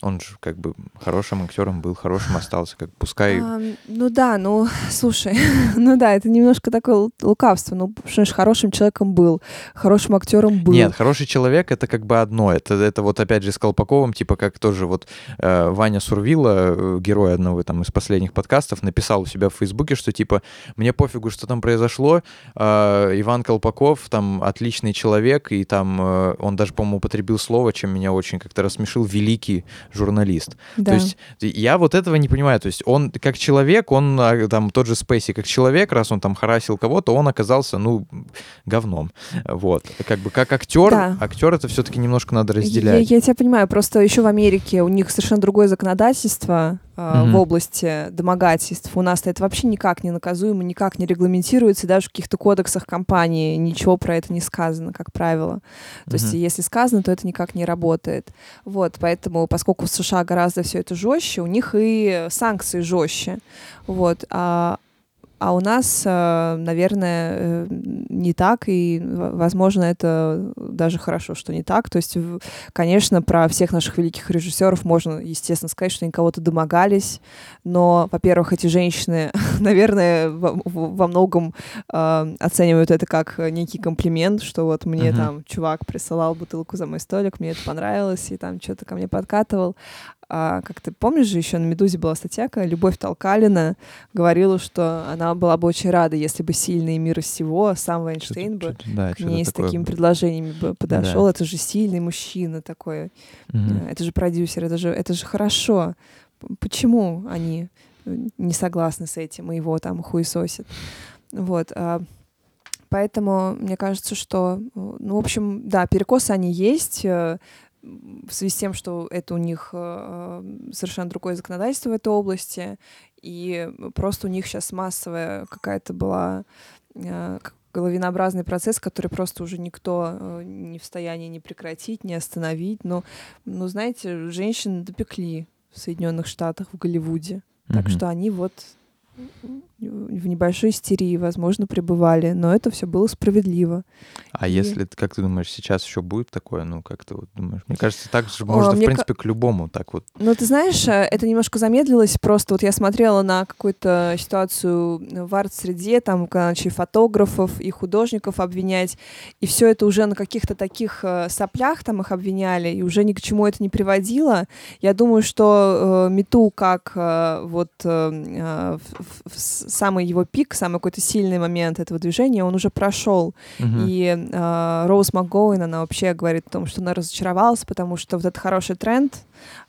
он же как бы хорошим актером был, хорошим остался, как пускай. А, ну да, ну <laughs> слушай, <laughs> ну да, это немножко такое лукавство. Ну, что ж, хорошим человеком был, хорошим актером был. Нет, хороший человек это как бы одно. Это, это вот опять же с Колпаковым, типа как тоже вот э, Ваня Сурвила, э, герой одного там из последних подкастов, написал у себя в Фейсбуке, что типа мне пофигу, что там произошло. Э, Иван Колпаков там отличный человек, и там э, он даже, по-моему, употребил слово, чем меня очень как-то рассмешил, великий журналист. Да. То есть я вот этого не понимаю. То есть он как человек, он а, там тот же Спейси как человек, раз он там харасил кого-то, он оказался, ну, говном. Вот. Как бы как актер, да. актер это все-таки немножко надо разделять. Я, я тебя понимаю, просто еще в Америке у них совершенно другое законодательство, mm-hmm. в области домогательств. У нас это вообще никак не наказуемо, никак не регламентируется, даже в каких-то кодексах компании ничего про это не сказано, как правило. То mm-hmm. есть если сказано, то это никак не работает. Вот, поэтому, поскольку в США гораздо все это жестче, у них и санкции жестче. Вот, а, а у нас, э, наверное, э, не так, и, возможно, это даже хорошо, что не так. То есть, конечно, про всех наших великих режиссеров можно, естественно, сказать, что они кого-то домогались, но, во-первых, эти женщины, <laughs> наверное, во, многом э, оценивают это как некий комплимент, что вот мне uh-huh. там чувак присылал бутылку за мой столик, мне это понравилось, и там что-то ко мне подкатывал. А, как ты помнишь же, еще на «Медузе» была статья, Любовь Толкалина говорила, что она была бы очень рада, если бы сильный мир всего, сам Вайнштейн бы да, к ней с такими было. предложениями бы подошел. Да. Это же сильный мужчина такой. Угу. Это же продюсер, это же, это же хорошо. Почему они не согласны с этим и его там хуесосят? Вот. А, поэтому мне кажется, что, ну, в общем, да, перекосы они есть, э, в связи с тем, что это у них э, совершенно другое законодательство в этой области, и просто у них сейчас массовая какая-то была э, головинообразный процесс, который просто уже никто э, не в состоянии не прекратить, не остановить. Но, ну, знаете, женщин допекли в Соединенных Штатах, в Голливуде. Mm-hmm. Так что они вот в небольшой истерии, возможно, пребывали, но это все было справедливо. А и... если, как ты думаешь, сейчас еще будет такое, ну, как ты вот думаешь? Мне кажется, так же можно, О, в принципе, к... к любому так вот. Ну, ты знаешь, э, это немножко замедлилось, просто вот я смотрела на какую-то ситуацию в арт-среде, там, когда начали фотографов и художников обвинять, и все это уже на каких-то таких э, соплях там их обвиняли, и уже ни к чему это не приводило. Я думаю, что э, Мету как э, вот э, в, в самый его пик, самый какой-то сильный момент этого движения, он уже прошел. Uh-huh. И э, Роуз МакГоуэн, она вообще говорит о том, что она разочаровалась, потому что вот этот хороший тренд,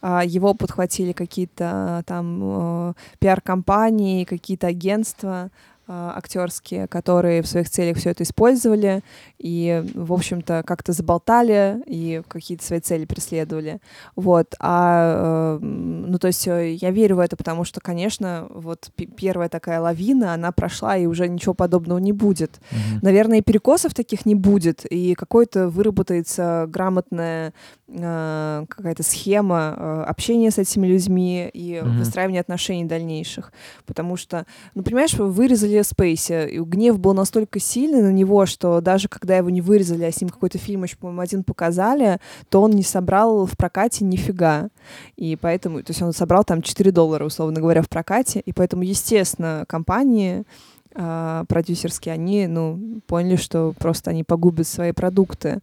э, его подхватили какие-то там э, пиар-компании, какие-то агентства, а, актерские, которые в своих целях все это использовали и, в общем-то, как-то заболтали и какие-то свои цели преследовали. Вот. А, э, ну, то есть э, я верю в это, потому что, конечно, вот первая такая лавина, она прошла, и уже ничего подобного не будет. Mm-hmm. Наверное, и перекосов таких не будет, и какой-то выработается грамотная э, какая-то схема общения с этими людьми и mm-hmm. выстраивания отношений дальнейших. Потому что, ну, понимаешь, вы вырезали Спейси. И гнев был настолько сильный на него, что даже когда его не вырезали, а с ним какой-то фильм еще, по-моему, один показали, то он не собрал в прокате нифига. И поэтому, то есть он собрал там 4 доллара, условно говоря, в прокате. И поэтому, естественно, компании э, продюсерские, они, ну, поняли, что просто они погубят свои продукты.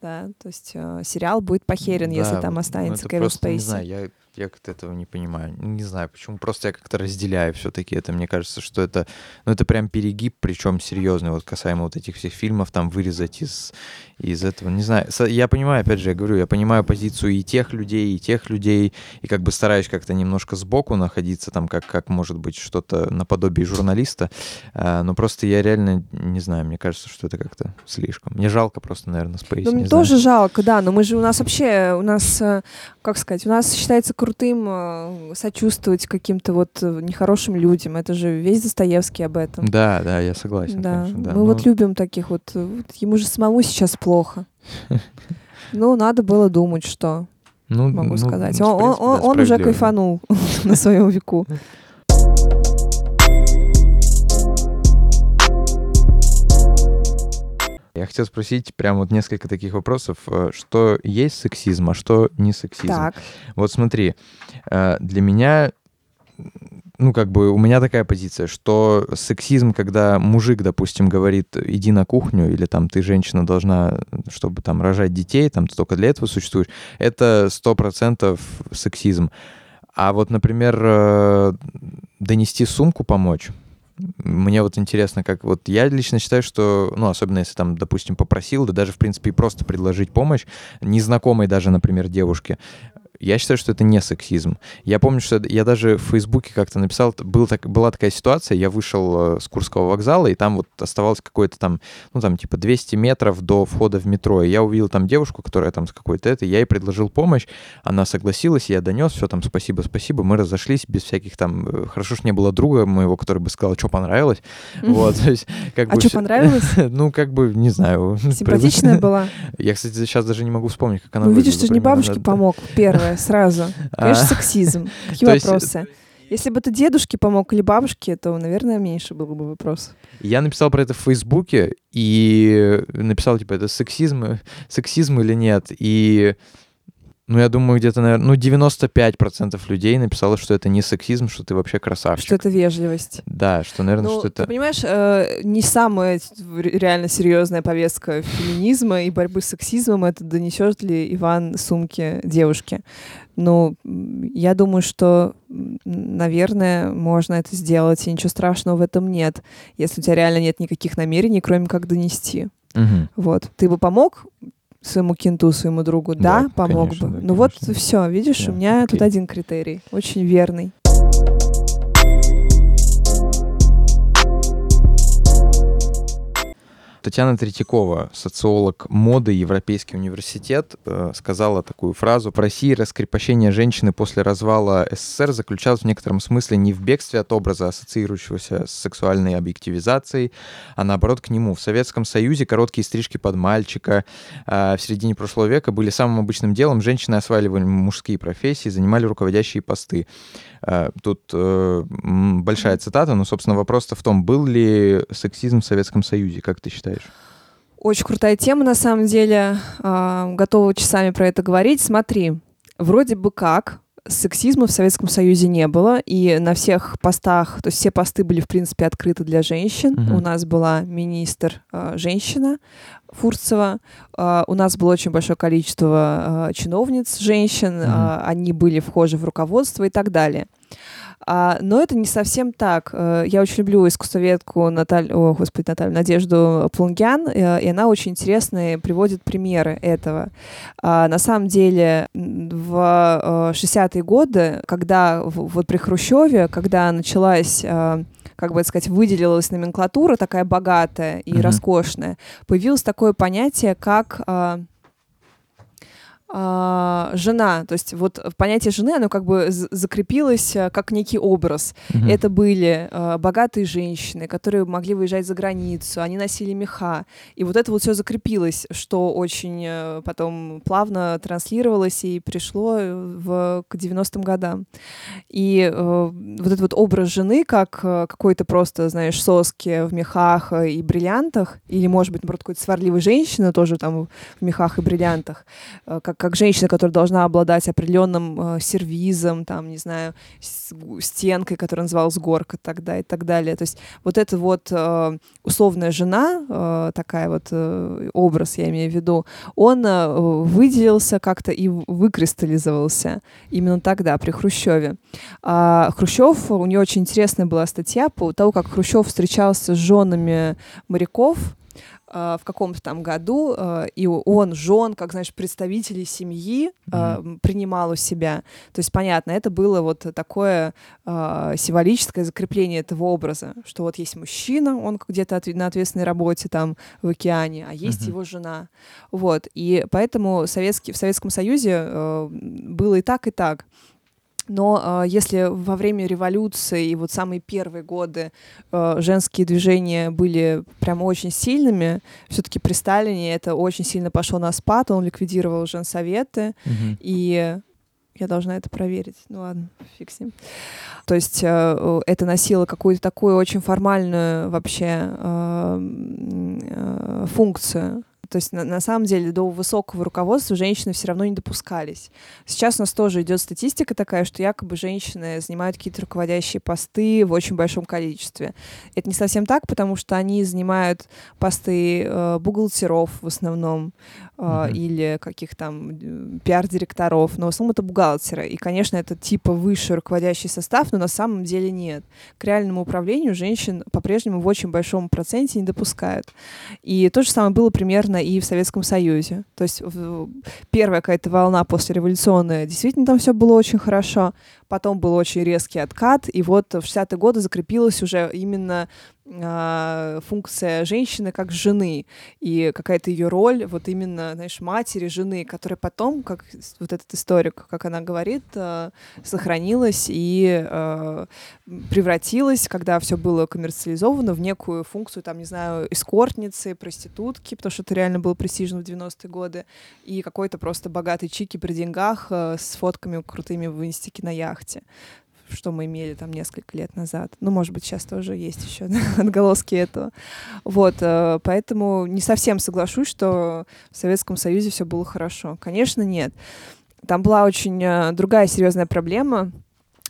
Да, то есть э, сериал будет похерен, да, если там ну, останется ну, Кевин Спейси. Не знаю, я я как-то этого не понимаю. Не знаю, почему. Просто я как-то разделяю все-таки это. Мне кажется, что это, ну, это прям перегиб, причем серьезный, вот касаемо вот этих всех фильмов, там вырезать из, из этого. Не знаю. Я понимаю, опять же, я говорю, я понимаю позицию и тех людей, и тех людей, и как бы стараюсь как-то немножко сбоку находиться, там, как, как может быть что-то наподобие журналиста. А, но просто я реально не знаю, мне кажется, что это как-то слишком. Мне жалко просто, наверное, Space. Ну, мне тоже жалко, да, но мы же у нас вообще, у нас, э, как сказать, у нас считается крутым э, сочувствовать каким-то вот э, нехорошим людям. Это же весь Достоевский об этом. Да, да, я согласен. Да, конечно, да. мы но... вот любим таких вот. Ему же самому сейчас плохо. <laughs> Ну, надо было думать, что ну, могу ну, сказать. Ну, он, принципе, он, да, он уже кайфанул <laughs> на своем веку. <laughs> Я хотел спросить прям вот несколько таких вопросов. Э, что есть сексизм, а что не сексизм? Так. Вот смотри, э, для меня ну, как бы у меня такая позиция, что сексизм, когда мужик, допустим, говорит, иди на кухню, или там ты, женщина, должна, чтобы там рожать детей, там ты только для этого существуешь, это сто процентов сексизм. А вот, например, э, донести сумку помочь, мне вот интересно, как вот я лично считаю, что, ну, особенно если там, допустим, попросил, да даже, в принципе, и просто предложить помощь незнакомой даже, например, девушке, я считаю, что это не сексизм. Я помню, что я даже в Фейсбуке как-то написал, был так, была такая ситуация, я вышел э, с Курского вокзала, и там вот оставалось какое-то там, ну там типа 200 метров до входа в метро, и я увидел там девушку, которая там с какой-то этой, я ей предложил помощь, она согласилась, я донес, все там спасибо, спасибо, мы разошлись без всяких там, э, хорошо, что не было друга моего, который бы сказал, что понравилось, <laughs> вот, то есть как бы... А что понравилось? <laughs> Ну, как бы, не знаю. Симпатичная была? Я, кстати, сейчас даже не могу вспомнить, как она Ну, видишь, ты же не бабушке помог, первое, сразу. Конечно, а. сексизм. <laughs> Какие вопросы? Если бы ты дедушке помог или бабушке, то, наверное, меньше было бы вопрос. Я написал про это в Фейсбуке и написал, типа, это сексизм, сексизм или нет. И ну, я думаю, где-то, наверное, ну, 95% людей написало, что это не сексизм, что ты вообще красавчик. Что это вежливость. Да, что, наверное, ну, что это... Ты понимаешь, э, не самая реально серьезная повестка феминизма и борьбы с сексизмом это донесет ли Иван сумки девушке. Ну, я думаю, что, наверное, можно это сделать, и ничего страшного в этом нет, если у тебя реально нет никаких намерений, кроме как донести. Угу. Вот. Ты бы помог своему кенту, своему другу, да, да помог конечно, бы. Да, ну вот все, видишь, да, у меня окей. тут один критерий, очень верный. Татьяна Третьякова, социолог моды, Европейский университет, э, сказала такую фразу. В России раскрепощение женщины после развала СССР заключалось в некотором смысле не в бегстве от образа, ассоциирующегося с сексуальной объективизацией, а наоборот к нему. В Советском Союзе короткие стрижки под мальчика э, в середине прошлого века были самым обычным делом. Женщины осваивали мужские профессии, занимали руководящие посты. Э, тут э, большая цитата, но, собственно, вопрос-то в том, был ли сексизм в Советском Союзе, как ты считаешь? Очень крутая тема, на самом деле. Э, готова часами про это говорить. Смотри, вроде бы как сексизма в Советском Союзе не было, и на всех постах, то есть все посты были, в принципе, открыты для женщин. Uh-huh. У нас была министр э, женщина Фурцева, э, у нас было очень большое количество э, чиновниц женщин, uh-huh. э, они были вхожи в руководство и так далее. А, но это не совсем так. Э, я очень люблю искусствоведку Наталью, о, господи, Наталью, Надежду Плунгян, э, и она очень интересные приводит примеры этого. А, на самом деле, в 60-е э, годы, когда вот при Хрущеве, когда началась как бы сказать, выделилась номенклатура такая богатая и mm-hmm. роскошная, появилось такое понятие, как а, жена, то есть вот понятие жены, оно как бы закрепилось э, как некий образ. Угу. Это были э, богатые женщины, которые могли выезжать за границу, они носили меха, и вот это вот все закрепилось, что очень э, потом плавно транслировалось и пришло в, к 90-м годам. И э, вот этот вот образ жены, как э, какой-то просто, знаешь, соски в мехах и бриллиантах, или, может быть, наоборот, какой-то сварливой женщины тоже там в мехах и бриллиантах, э, как как женщина, которая должна обладать определенным э, сервизом, там, не знаю, стенкой, которая называлась горка тогда и так далее. То есть вот эта вот э, условная жена, э, такая вот э, образ, я имею в виду, он э, выделился как-то и выкристаллизовался именно тогда, при Хрущеве. А Хрущев, у него очень интересная была статья по тому, как Хрущев встречался с женами моряков, в каком-то там году, э, и он жен, как, знаешь, представителей семьи mm-hmm. принимал у себя. То есть, понятно, это было вот такое символическое закрепление этого образа, что вот есть мужчина, он где-то на ответственной работе там в океане, а есть mm-hmm. его жена. Вот, и поэтому советский, в Советском Союзе было и так, и так. Но э, если во время революции и вот самые первые годы э, женские движения были прям очень сильными, все-таки при Сталине это очень сильно пошло на спад, он ликвидировал женсоветы, угу. и я должна это проверить. Ну ладно, фиг с ним. То есть э, это носило какую-то такую очень формальную вообще э, э, функцию то есть на, на самом деле до высокого руководства женщины все равно не допускались. Сейчас у нас тоже идет статистика такая, что якобы женщины занимают какие-то руководящие посты в очень большом количестве. Это не совсем так, потому что они занимают посты э, бухгалтеров в основном э, mm-hmm. или каких там пиар-директоров, но в основном это бухгалтеры. И, конечно, это типа высший руководящий состав, но на самом деле нет. К реальному управлению женщин по-прежнему в очень большом проценте не допускают. И то же самое было примерно и в Советском Союзе. То есть первая какая-то волна после революционная, действительно там все было очень хорошо, потом был очень резкий откат, и вот в 60-е годы закрепилась уже именно функция женщины как жены, и какая-то ее роль, вот именно, знаешь, матери, жены, которая потом, как вот этот историк, как она говорит, э, сохранилась и э, превратилась, когда все было коммерциализовано, в некую функцию, там, не знаю, эскортницы, проститутки, потому что это реально было престижно в 90-е годы, и какой-то просто богатый чики при деньгах с фотками крутыми в инстике на яхте что мы имели там несколько лет назад. Ну, может быть, сейчас тоже есть еще <laughs> отголоски этого. Вот, э, поэтому не совсем соглашусь, что в Советском Союзе все было хорошо. Конечно, нет. Там была очень э, другая серьезная проблема.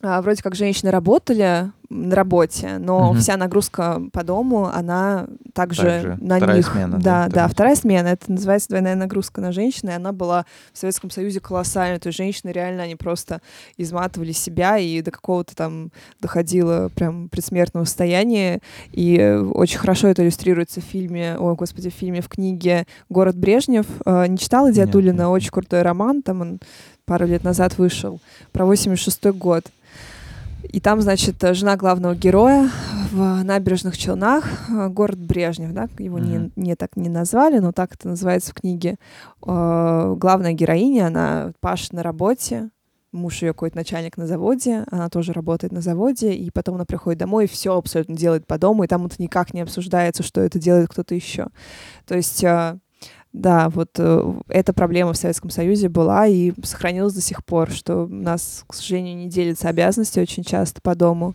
А, вроде как женщины работали, на работе, но угу. вся нагрузка по дому, она также, также на вторая них. Смена, да, да, да, вторая смена. Это называется двойная нагрузка на женщин, и она была в Советском Союзе колоссальной. То есть женщины реально, они просто изматывали себя и до какого-то там доходило прям предсмертного состояния. И очень хорошо это иллюстрируется в фильме, о, господи, в фильме, в книге «Город Брежнев». А, не читала Диатулина? Очень крутой роман, там он пару лет назад вышел, про 86 год. И там, значит, жена главного героя в набережных Челнах, э, город Брежнев, да, его mm-hmm. не, не так не назвали, но так это называется в книге. Э, главная героиня, она пашет на работе, муж ее какой-то начальник на заводе, она тоже работает на заводе, и потом она приходит домой и все абсолютно делает по дому, и там это никак не обсуждается, что это делает кто-то еще. То есть э, да, вот э, эта проблема в Советском Союзе была и сохранилась до сих пор, что у нас, к сожалению, не делятся обязанности очень часто по дому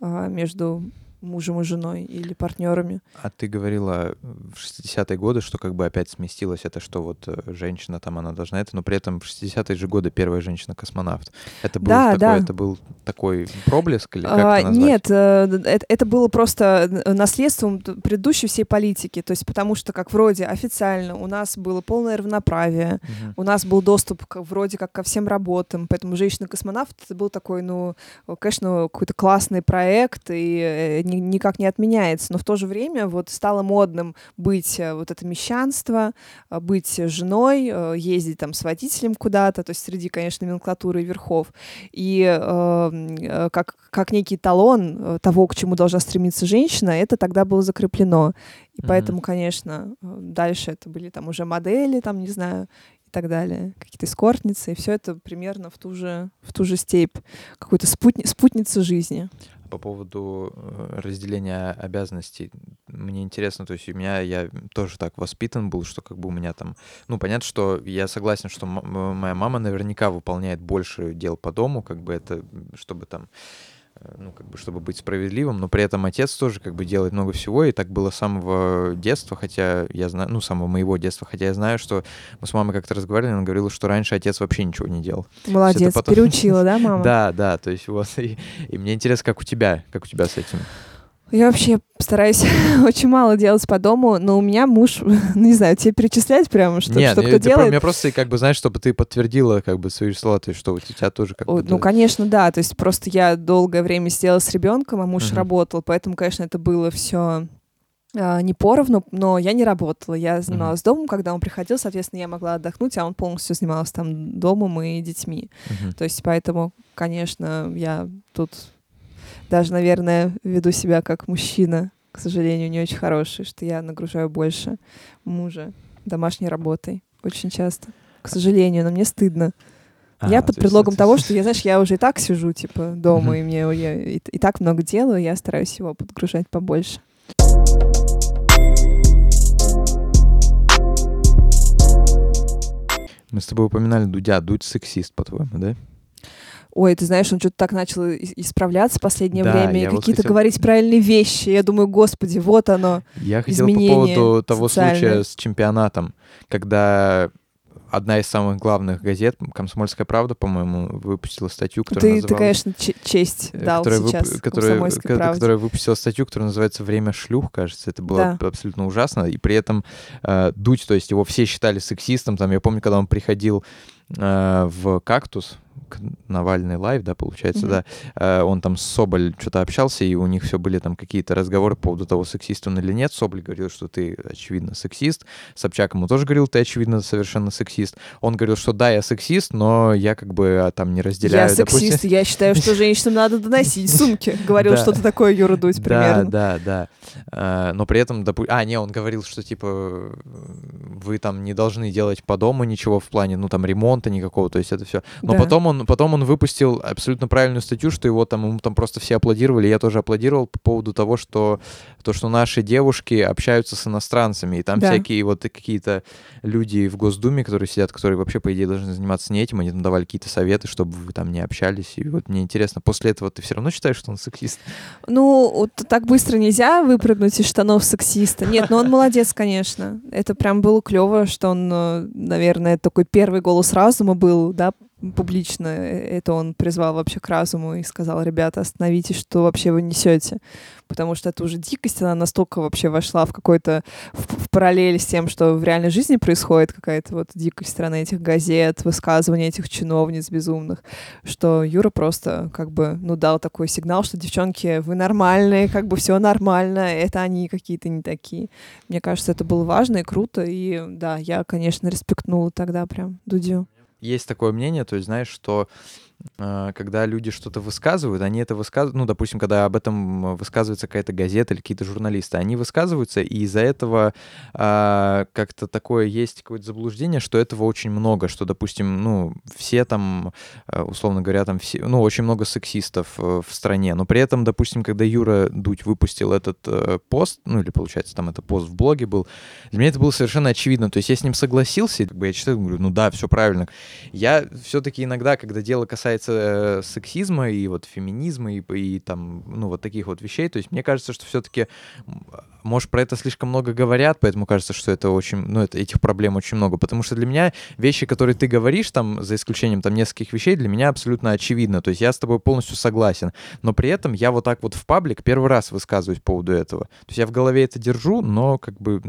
э, между мужем и женой или партнерами. А ты говорила в 60-е годы, что как бы опять сместилось это, что вот э, женщина там, она должна это, но при этом в 60-е же годы первая женщина-космонавт. Это был, да, такой, да. это был такой проблеск или как а, это назвать? Нет, э, это, это было просто наследством предыдущей всей политики, то есть потому что как вроде официально у нас было полное равноправие, угу. у нас был доступ к, вроде как ко всем работам, поэтому женщина-космонавт это был такой, ну, конечно, какой-то классный проект, и э, никак не отменяется, но в то же время вот стало модным быть э, вот это мещанство, э, быть женой, э, ездить там с водителем куда-то, то есть среди, конечно, номенклатуры и верхов, и э, как, как некий талон того, к чему должна стремиться женщина, это тогда было закреплено. И mm-hmm. поэтому, конечно, дальше это были там уже модели, там, не знаю, так далее, какие-то эскортницы, и все это примерно в ту же, в ту же степь, какой-то спутни, спутницы жизни по поводу э, разделения обязанностей. Мне интересно, то есть у меня, я тоже так воспитан был, что как бы у меня там, ну, понятно, что я согласен, что моя мама наверняка выполняет больше дел по дому, как бы это, чтобы там ну, как бы, чтобы быть справедливым, но при этом отец тоже, как бы, делает много всего, и так было с самого детства, хотя я знаю, ну, с самого моего детства, хотя я знаю, что мы с мамой как-то разговаривали, она говорила, что раньше отец вообще ничего не делал. Молодец, потом... переучила, да, мама? <laughs> Да, да, то есть вот, и, и мне интересно, как у тебя, как у тебя с этим? Я вообще стараюсь <laughs> очень мало делать по дому, но у меня муж, <laughs> ну, не знаю, тебе перечислять прямо, что, Нет, что ну, кто делает? Нет, просто, как бы, знаешь, чтобы ты подтвердила, как бы, свои слова, то есть, что у тебя тоже как О, бы... Ну, конечно, да, то есть просто я долгое время сидела с ребенком, а муж uh-huh. работал, поэтому, конечно, это было все а, не поровну, но я не работала. Я занималась uh-huh. домом, когда он приходил, соответственно, я могла отдохнуть, а он полностью занимался там домом и детьми. Uh-huh. То есть поэтому, конечно, я тут даже, наверное, веду себя как мужчина, к сожалению, не очень хороший, что я нагружаю больше мужа домашней работой очень часто. К сожалению, но мне стыдно. А, я под предлогом того, что я, знаешь, я уже и так сижу, типа, дома, и мне я и, и так много делаю, я стараюсь его подгружать побольше. Мы с тобой упоминали Дудя. Дудь сексист, по-твоему, да? Ой, ты знаешь, он что-то так начал исправляться в последнее да, время, и какие-то хотел... говорить правильные вещи. Я думаю, господи, вот оно. Я хотел по поводу того случая с чемпионатом, когда одна из самых главных газет, «Комсомольская правда», по-моему, выпустила статью, которая ты, называлась... Ты, конечно, честь э, дал которая сейчас вып... которая, которая выпустила статью, которая называется «Время шлюх», кажется. Это было да. абсолютно ужасно. И при этом э, Дудь, то есть его все считали сексистом. Там, я помню, когда он приходил э, в «Кактус», Навальный Live, да, получается, mm-hmm. да, э, он там с Соболь что-то общался, и у них все были там какие-то разговоры по поводу того, сексист он или нет. Соболь говорил, что ты, очевидно, сексист. Собчак ему тоже говорил, ты, очевидно, совершенно сексист. Он говорил, что да, я сексист, но я как бы а, там не разделяю. Я сексист, допустим... я считаю, что <laughs> женщинам надо доносить сумки. Говорил что-то такое Юра Дудь примерно. Да, да, да. Но при этом, допустим... А, не, он говорил, что типа вы там не должны делать по дому ничего в плане, ну там ремонта никакого, то есть это все. Но потом он потом он выпустил абсолютно правильную статью, что его там, ему там просто все аплодировали, я тоже аплодировал по поводу того, что то, что наши девушки общаются с иностранцами, и там да. всякие вот какие-то люди в Госдуме, которые сидят, которые вообще, по идее, должны заниматься не этим, они там давали какие-то советы, чтобы вы там не общались, и вот мне интересно, после этого ты все равно считаешь, что он сексист? Ну, вот так быстро нельзя выпрыгнуть из штанов сексиста. Нет, ну он молодец, конечно. Это прям было клево, что он, э, наверное, такой первый голос разума был, да, публично э, это он призвал вообще к разуму и сказал, ребята, остановитесь, что вообще вы несете. Потому что это уже дикость, она настолько вообще вошла в какой-то в, в параллель с тем, что в реальной жизни происходит какая-то вот дикость страны этих газет, высказывания этих чиновниц безумных, что Юра просто как бы, ну, дал такой сигнал, что девчонки, вы нормальные, как бы все нормально, это они какие-то не такие. Мне кажется, это было важно и круто, и да, я, конечно, респектнула тогда прям Дудю есть такое мнение, то есть, знаешь, что когда люди что-то высказывают, они это высказывают, ну, допустим, когда об этом высказывается какая-то газета или какие-то журналисты, они высказываются, и из-за этого а, как-то такое есть какое-то заблуждение, что этого очень много, что, допустим, ну, все там, а, условно говоря, там все, ну, очень много сексистов э, в стране, но при этом, допустим, когда Юра Дудь выпустил этот э, пост, ну, или, получается, там это пост в блоге был, для меня это было совершенно очевидно, то есть я с ним согласился, как бы я читаю, говорю, ну да, все правильно. Я все-таки иногда, когда дело касается касается э, сексизма и вот феминизма и, и там, ну, вот таких вот вещей, то есть мне кажется, что все-таки, может, про это слишком много говорят, поэтому кажется, что это очень, ну, это, этих проблем очень много, потому что для меня вещи, которые ты говоришь, там, за исключением там нескольких вещей, для меня абсолютно очевидно, то есть я с тобой полностью согласен, но при этом я вот так вот в паблик первый раз высказываюсь по поводу этого, то есть я в голове это держу, но как бы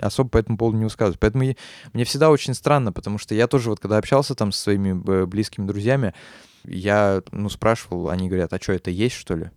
особо по этому поводу не высказываюсь, поэтому я, мне всегда очень странно, потому что я тоже вот когда общался там со своими э, близкими друзьями, я, ну, спрашивал, они говорят, а что, это есть, что ли?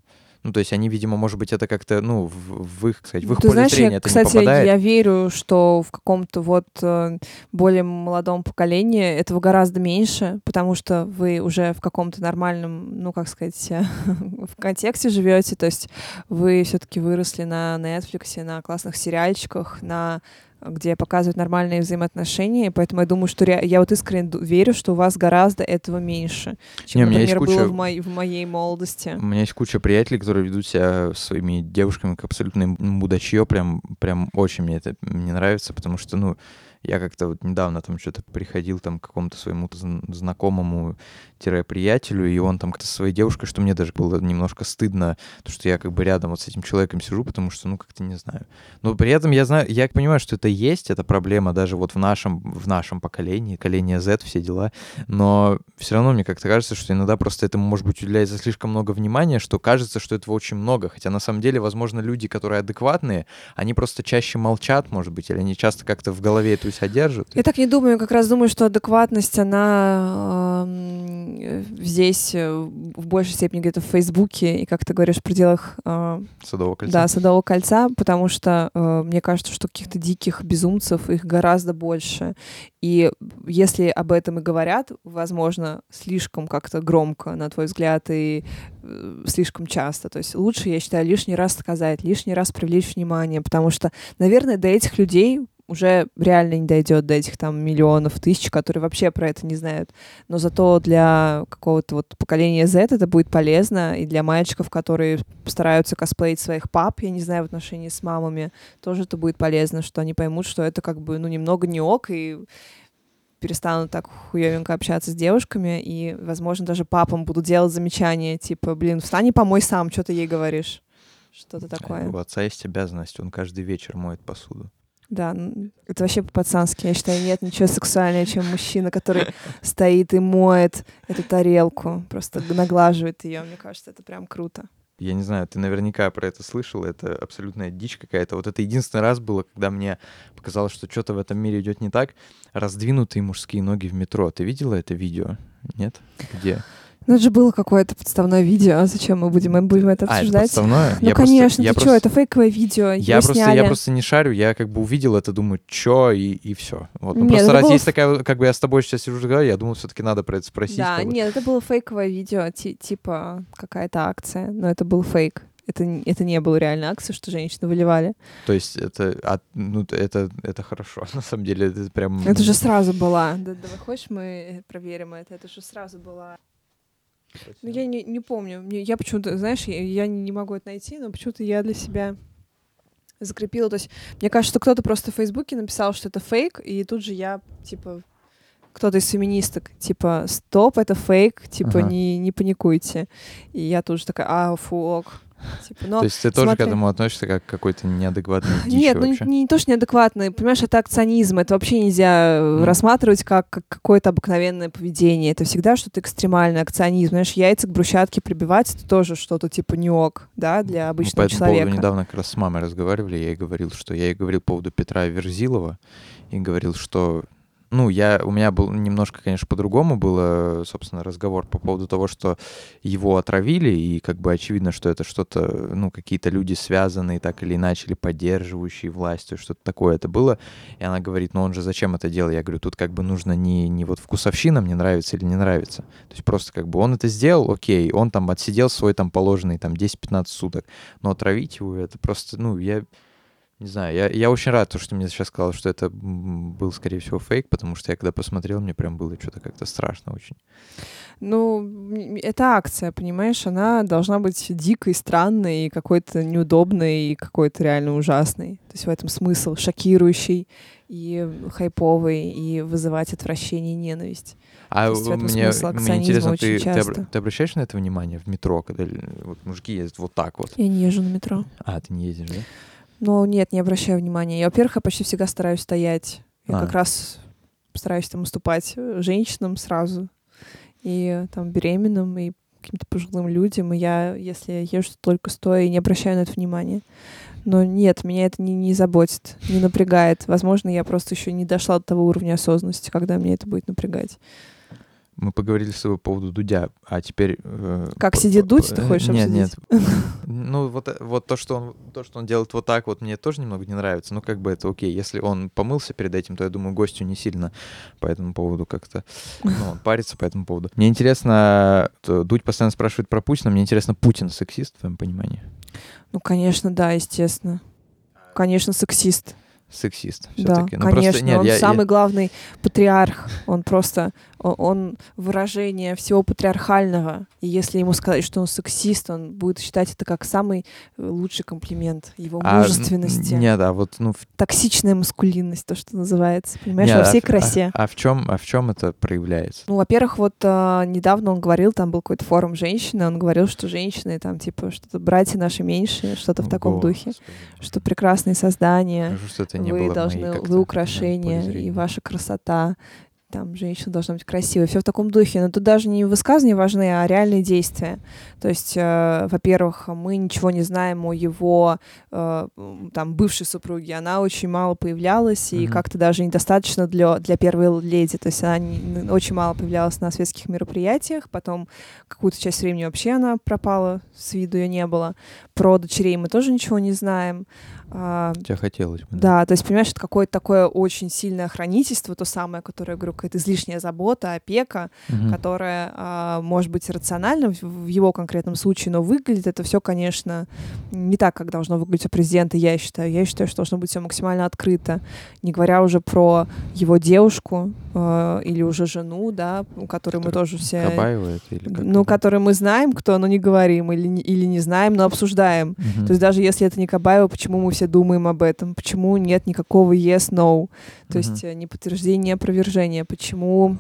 Ну, то есть они, видимо, может быть, это как-то, ну, в, в их, кстати, в их Ты поле знаешь, зрения я, это кстати, не попадает. я верю, что в каком-то вот э, более молодом поколении этого гораздо меньше, потому что вы уже в каком-то нормальном, ну, как сказать, <laughs> в контексте живете, то есть вы все-таки выросли на Netflix, на классных сериальчиках, на где показывают нормальные взаимоотношения, поэтому я думаю, что я вот искренне верю, что у вас гораздо этого меньше, чем, Не, например, куча... было в, мо... в моей молодости. У меня есть куча приятелей, которые ведут себя своими девушками как абсолютно мудачье, прям, прям очень мне это не нравится, потому что, ну, я как-то вот недавно там что-то приходил там к какому-то своему знакомому приятелю, и он там как-то со своей девушкой, что мне даже было немножко стыдно, то, что я как бы рядом вот с этим человеком сижу, потому что, ну, как-то не знаю. Но при этом я знаю, я понимаю, что это есть, это проблема даже вот в нашем, в нашем поколении, поколение Z, все дела, но все равно мне как-то кажется, что иногда просто этому, может быть, уделяется слишком много внимания, что кажется, что этого очень много, хотя на самом деле, возможно, люди, которые адекватные, они просто чаще молчат, может быть, или они часто как-то в голове эту содержат. Я так не думаю, как раз думаю, что адекватность, она э, здесь э, в большей степени где-то в Фейсбуке и, как ты говоришь, в пределах... Э, Садового кольца. Да, Садового кольца, потому что э, мне кажется, что каких-то диких безумцев их гораздо больше. И если об этом и говорят, возможно, слишком как-то громко, на твой взгляд, и э, слишком часто. То есть лучше, я считаю, лишний раз сказать, лишний раз привлечь внимание, потому что, наверное, до этих людей уже реально не дойдет до этих там миллионов, тысяч, которые вообще про это не знают. Но зато для какого-то вот поколения Z это будет полезно, и для мальчиков, которые стараются косплеить своих пап, я не знаю, в отношении с мамами, тоже это будет полезно, что они поймут, что это как бы, ну, немного не ок, и перестанут так хуевенько общаться с девушками, и, возможно, даже папам будут делать замечания, типа, блин, встань и помой сам, что ты ей говоришь. Что-то такое. У отца есть обязанность, он каждый вечер моет посуду. Да, это вообще по-пацански. Я считаю, нет ничего сексуальнее, чем мужчина, который стоит и моет эту тарелку, просто наглаживает ее. Мне кажется, это прям круто. Я не знаю, ты наверняка про это слышал, это абсолютная дичь какая-то. Вот это единственный раз было, когда мне показалось, что что-то в этом мире идет не так. Раздвинутые мужские ноги в метро. Ты видела это видео? Нет? Где? Ну, это же было какое-то подставное видео. А зачем мы будем, мы будем это обсуждать? А, это подставное? Ну, я конечно, просто, ты что, это фейковое видео. Я просто, сняли. я просто не шарю, я как бы увидел это, думаю, что и, и все. Вот. Ну, нет, просто раз было... есть такая, как бы я с тобой сейчас сижу я думал, все-таки надо про это спросить. Да, как бы. нет, это было фейковое видео, типа какая-то акция, но это был фейк. Это, это не было реально акция, что женщины выливали. То есть это, а, ну, это, это хорошо, <laughs> на самом деле, это прям... Это же сразу была. Да, давай, хочешь, мы проверим это? Это же сразу была. Ну, я не, не помню. Я почему-то, знаешь, я, я не могу это найти, но почему-то я для себя закрепила. То есть, мне кажется, что кто-то просто в Фейсбуке написал, что это фейк, и тут же я, типа, кто-то из феминисток, типа, стоп, это фейк, типа, ага. не, не паникуйте. И я тоже такая, а, фу, ок. Типа, но, то есть ты смотри... тоже к этому относишься как к какой-то неадекватной дичи Нет, ну вообще? не, не то, что неадекватный. Понимаешь, это акционизм. Это вообще нельзя mm. рассматривать как, как какое-то обыкновенное поведение. Это всегда что-то экстремальное, акционизм. Знаешь, яйца к брусчатке прибивать, это тоже что-то типа не ок, да, для обычного Мы по этому человека. Поводу недавно как раз с мамой разговаривали, я ей говорил, что я ей говорил по поводу Петра Верзилова, и говорил, что ну, я, у меня был немножко, конечно, по-другому было, собственно, разговор по поводу того, что его отравили, и как бы очевидно, что это что-то, ну, какие-то люди связанные так или иначе, или поддерживающие властью, что-то такое это было. И она говорит, ну он же зачем это делал? Я говорю, тут как бы нужно не, не вот вкусовщина, мне нравится или не нравится. То есть просто как бы он это сделал, окей, он там отсидел свой там положенный там 10-15 суток, но отравить его, это просто, ну, я не знаю, я, я очень рад, что мне сейчас сказал, что это был, скорее всего, фейк, потому что я когда посмотрел, мне прям было что-то как-то страшно очень. Ну, это акция, понимаешь, она должна быть дикой, странной, какой-то неудобной, и какой-то реально ужасной. То есть в этом смысл шокирующий и хайповый, и вызывать отвращение и ненависть. А мне, мне интересно, ты, ты, ты обращаешь на это внимание в метро, когда вот мужики ездят вот так вот? Я не езжу на метро. А, ты не ездишь, да? Ну, нет, не обращаю внимания. Я, во-первых, я почти всегда стараюсь стоять. Я а. как раз стараюсь там уступать э, женщинам сразу. И там беременным, и каким-то пожилым людям. И я, если я езжу только стоя, и не обращаю на это внимания. Но нет, меня это не, не заботит, не напрягает. Возможно, я просто еще не дошла до того уровня осознанности, когда мне это будет напрягать. Мы поговорили с тобой по поводу Дудя, а теперь... Э, как по, сидит Дудь, ты хочешь Нет, обсудить? нет. <laughs> Ну, вот, э, вот то, что он, то, что он делает вот так, вот мне тоже немного не нравится. Ну, как бы это окей. Если он помылся перед этим, то, я думаю, гостю не сильно по этому поводу как-то... Ну, он парится по этому поводу. Мне интересно, Дудь постоянно спрашивает про Путина, мне интересно, Путин сексист, в твоем понимании? Ну, конечно, да, естественно. Конечно, сексист сексист все-таки. Да, ну, конечно, просто, нет, он я, самый я... главный патриарх. Он просто, он выражение всего патриархального. И если ему сказать, что он сексист, он будет считать это как самый э, лучший комплимент его а, мужественности. Нет, а вот ну токсичная маскулинность, то что называется, понимаешь, нет, во всей а, красе. А, а в чем, а в чем это проявляется? Ну, во-первых, вот а, недавно он говорил, там был какой-то форум женщины, он говорил, что женщины там типа что-то братья наши меньшие, что-то в таком духе, что прекрасные создания, что это не вы было должны, вы украшения и ваша красота там женщина должна быть красивой, все в таком духе. Но тут даже не высказывания важны, а реальные действия. То есть, э, во-первых, мы ничего не знаем о его э, там бывшей супруге. Она очень мало появлялась mm-hmm. и как-то даже недостаточно для для первой леди. То есть она не, очень мало появлялась на светских мероприятиях. Потом какую-то часть времени вообще она пропала, с виду ее не было. Про дочерей мы тоже ничего не знаем. А, Тебе хотелось бы. Да. да, то есть, понимаешь, это какое-то такое очень сильное хранительство, то самое, которое, я говорю, какая-то излишняя забота, опека, угу. которая, а, может быть, рациональна в, его конкретном случае, но выглядит это все, конечно, не так, как должно выглядеть у президента, я считаю. Я считаю, что должно быть все максимально открыто, не говоря уже про его девушку э, или уже жену, да, у которой мы тоже все... Кабаева это или как Ну, которой мы знаем, кто, но не говорим, или, или не знаем, но обсуждаем. Угу. То есть даже если это не Кабаева, почему мы все думаем об этом, почему нет никакого yes, no, то mm-hmm. есть э, ни подтверждения, ни опровержения, почему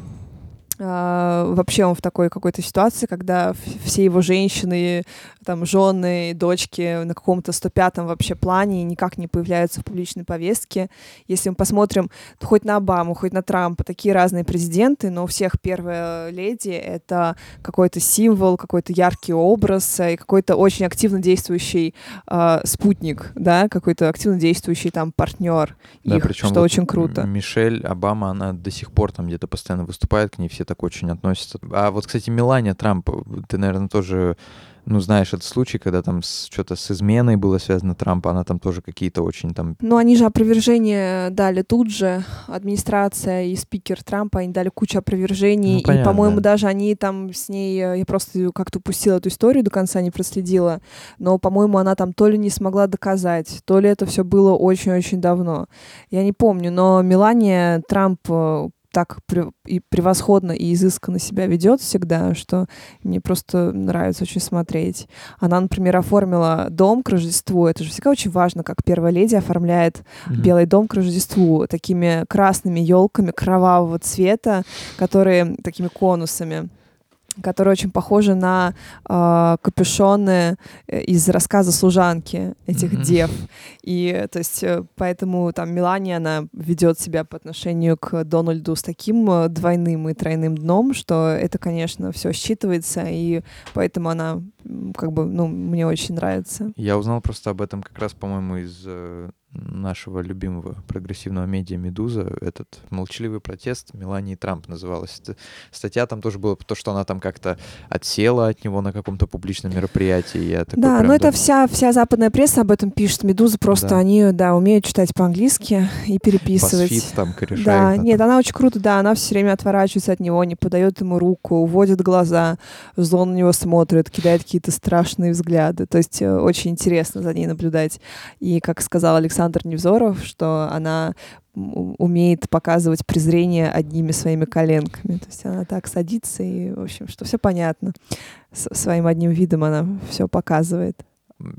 вообще он в такой какой-то ситуации, когда все его женщины, там, жены, дочки на каком-то 105-м вообще плане никак не появляются в публичной повестке. Если мы посмотрим хоть на Обаму, хоть на Трампа, такие разные президенты, но у всех первая леди — это какой-то символ, какой-то яркий образ и какой-то очень активно действующий uh, спутник, да, какой-то активно действующий там партнер да, их, что вот очень круто. Мишель Обама, она до сих пор там где-то постоянно выступает, к ней все так очень относятся. А вот, кстати, Мелания Трамп, ты, наверное, тоже ну, знаешь, этот случай, когда там что-то с изменой было связано Трампа, она там тоже какие-то очень там... Ну, они же опровержение дали тут же, администрация и спикер Трампа, они дали кучу опровержений, ну, понятно, и, по-моему, да. даже они там с ней, э, я просто как-то упустила эту историю, до конца не проследила, но, по-моему, она там то ли не смогла доказать, то ли это все было очень-очень давно. Я не помню, но Мелания Трамп э, так и превосходно и изысканно себя ведет всегда, что мне просто нравится очень смотреть. Она, например, оформила дом к Рождеству. Это же всегда очень важно, как первая леди оформляет mm-hmm. белый дом к Рождеству такими красными елками кровавого цвета, которые такими конусами которые очень похожи на э, капюшоны э, из рассказа служанки этих mm-hmm. дев. И то есть э, поэтому там Мелания, она ведет себя по отношению к Дональду с таким э, двойным и тройным дном, что это, конечно, все считывается, и поэтому она как бы, ну, мне очень нравится. Я узнал просто об этом как раз, по-моему, из нашего любимого прогрессивного медиа «Медуза», этот «Молчаливый протест» Мелании Трамп называлась. Статья там тоже была, то, что она там как-то отсела от него на каком-то публичном мероприятии. Я да, но это вся, вся западная пресса об этом пишет. «Медуза» просто да. они, да, умеют читать по-английски и переписывать. Басфит там корешает. Да, нет, она очень круто, да, она все время отворачивается от него, не подает ему руку, уводит глаза, зло на него смотрит, кидает какие-то страшные взгляды. То есть э, очень интересно за ней наблюдать. И, как сказал Александр Александр Невзоров, что она умеет показывать презрение одними своими коленками. То есть она так садится и, в общем, что все понятно. С своим одним видом она все показывает.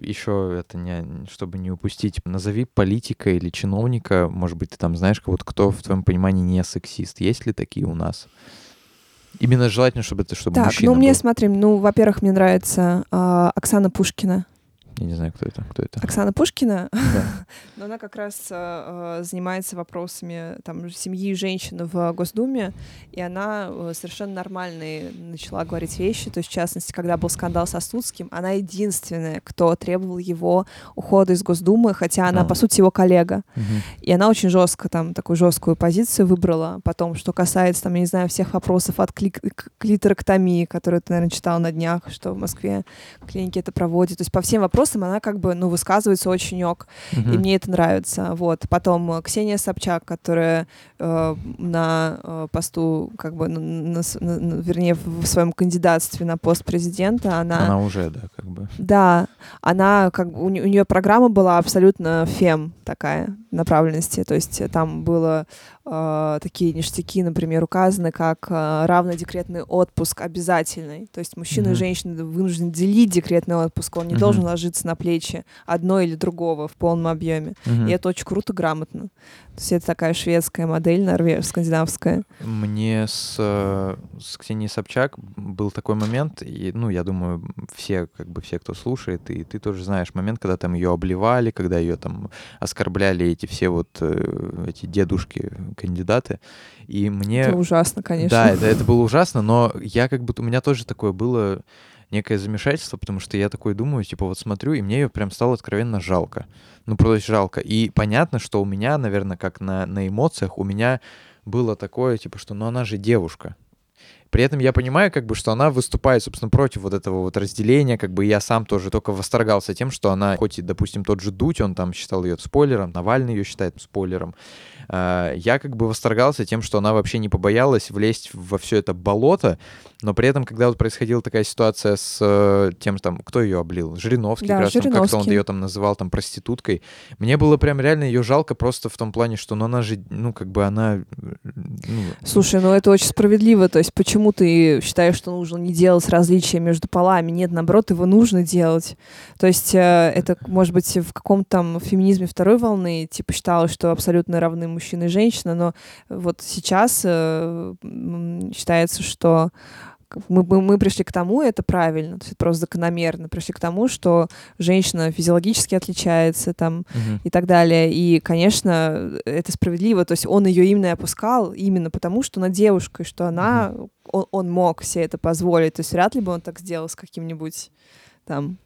Еще это не, чтобы не упустить, назови политика или чиновника, может быть, ты там знаешь кого-то, кто в твоем понимании не сексист. Есть ли такие у нас? Именно желательно, чтобы это чтобы так, мужчина ну мне был. смотри, ну, во-первых, мне нравится э, Оксана Пушкина. Я не знаю, кто это. Кто это? Оксана Пушкина. Да. <laughs> Но она как раз э, занимается вопросами там, семьи и женщин в Госдуме, и она э, совершенно нормальные начала говорить вещи. То есть, в частности, когда был скандал со Студским, она единственная, кто требовал его ухода из Госдумы, хотя она, а. по сути, его коллега. Угу. И она очень жестко там такую жесткую позицию выбрала. Потом, что касается, там, я не знаю, всех вопросов от кли- клиторэктомии, которую ты, наверное, читал на днях, что в Москве клиники это проводят. То есть по всем вопросам вопросам она как бы, ну, высказывается очень ок, uh-huh. и мне это нравится, вот. Потом э, Ксения Собчак, которая э, на э, посту, как бы, на, на, на, вернее, в своем кандидатстве на пост президента, она... Она уже, да, как бы. Да, она, как бы, у, у нее программа была абсолютно фем такая направленности, то есть там было э, такие ништяки, например, указаны как э, равный декретный отпуск обязательный. То есть мужчина mm-hmm. и женщина вынуждены делить декретный отпуск, он не mm-hmm. должен ложиться на плечи одной или другого в полном объеме. Mm-hmm. И это очень круто, грамотно. То есть это такая шведская модель, норвежская, скандинавская. Мне с, э, с Ксенией Собчак был такой момент, и, ну, я думаю, все, как бы все, кто слушает, и ты тоже знаешь момент, когда там ее обливали, когда ее там оскорбляли эти все вот э, эти дедушки кандидаты. И мне... Это ужасно, конечно. Да, это, это было ужасно, но я как бы... У меня тоже такое было некое замешательство, потому что я такой думаю, типа вот смотрю, и мне ее прям стало откровенно жалко. Ну, просто жалко. И понятно, что у меня, наверное, как на, на эмоциях, у меня было такое, типа, что ну она же девушка. При этом я понимаю, как бы, что она выступает, собственно, против вот этого вот разделения, как бы я сам тоже только восторгался тем, что она, хоть и, допустим, тот же Дудь, он там считал ее спойлером, Навальный ее считает спойлером, а, я как бы восторгался тем, что она вообще не побоялась влезть во все это болото, но при этом, когда вот происходила такая ситуация с э, тем, там, кто ее облил? Жириновский, да, как раз, там, как-то он ее там называл там проституткой. Мне было прям реально ее жалко просто в том плане, что ну, она же, ну, как бы она Ну, Слушай, ну это очень справедливо. То есть почему ты считаешь, что нужно не делать различия между полами? Нет, наоборот, его нужно делать. То есть э, это, может быть, в каком-то там феминизме второй волны, типа считалось, что абсолютно равны мужчина и женщина, но вот сейчас э, считается, что мы, мы, пришли к тому, это правильно, то есть это просто закономерно, пришли к тому, что женщина физиологически отличается там Мгм. и так далее. И, конечно, это справедливо. То есть он ее именно опускал именно потому, что она девушка, и что она, он, он мог себе это позволить. То есть вряд ли бы он так сделал с каким-нибудь там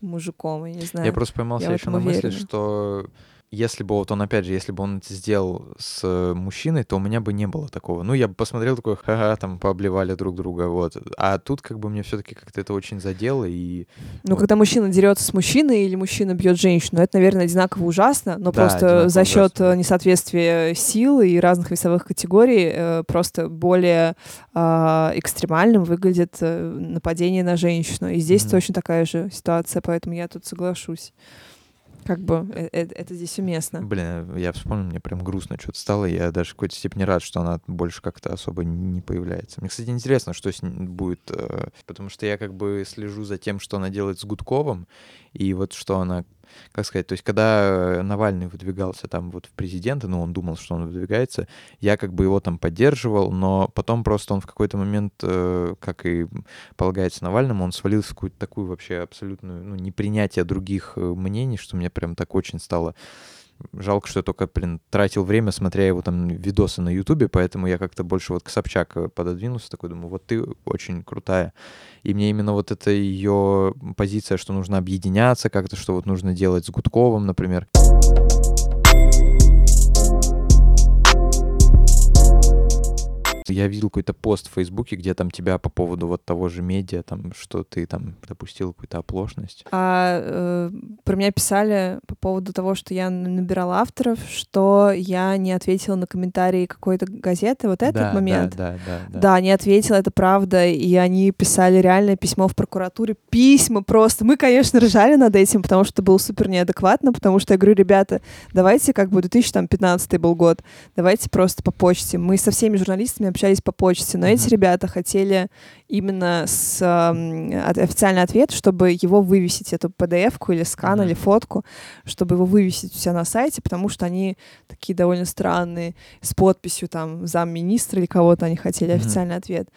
мужиком, я не знаю. Я просто поймался я в еще на мысли, что если бы вот он, опять же, если бы он это сделал с э, мужчиной, то у меня бы не было такого. Ну, я бы посмотрел такой, ха-ха, там, пообливали друг друга, вот. А тут как бы мне все-таки как-то это очень задело, и... Ну, когда мужчина дерется с мужчиной или мужчина бьет женщину, это, наверное, одинаково ужасно, но Да, просто за счет ужасно. э, несоответствия сил и разных весовых категорий э, просто более а, экстремальным выглядит э, нападение на женщину. И здесь Мгм. точно такая же ситуация, поэтому я тут соглашусь. Как бы э- э- это здесь уместно. Блин, я вспомнил, мне прям грустно что-то стало, я даже в какой-то степени рад, что она больше как-то особо не появляется. Мне, кстати, интересно, что с ним будет, э, потому что я как бы слежу за тем, что она делает с Гудковым, и вот что она, как сказать, то есть когда э, Навальный выдвигался там вот в президенты, ну, он думал, что он выдвигается, я как бы его там поддерживал, но потом просто он в какой-то момент, э, как и полагается Навальному, он свалился в какую-то такую вообще абсолютную, ну, непринятие других э, мнений, что мне прям так очень стало Жалко, что я только, блин, тратил время, смотря его там видосы на Ютубе, поэтому я как-то больше вот к Собчак э, пододвинулся, такой думаю, вот ты очень крутая. И мне именно вот эта ее позиция, что нужно объединяться как-то, что вот нужно делать с Гудковым, например. Я видел какой-то пост в Фейсбуке, где там тебя по поводу вот того же медиа, там, что ты там допустил какую-то оплошность. А э, про меня писали по поводу того, что я набирала авторов, что я не ответила на комментарии какой-то газеты. Вот этот да, момент. Да, да, да. Да, не ответила, это правда. И они писали реальное письмо в прокуратуре. Письма просто. Мы, конечно, ржали над этим, потому что это было супер неадекватно, потому что я говорю, ребята, давайте, как бы 2015 был год, давайте просто по почте. Мы со всеми журналистами общались по почте, но эти ребята хотели именно с от- официальный ответ, чтобы его вывесить, эту PDF-ку или скан, или фотку, чтобы его вывесить у себя на сайте, потому что они такие довольно странные, с подписью там замминистра или кого-то они хотели официальный ответ.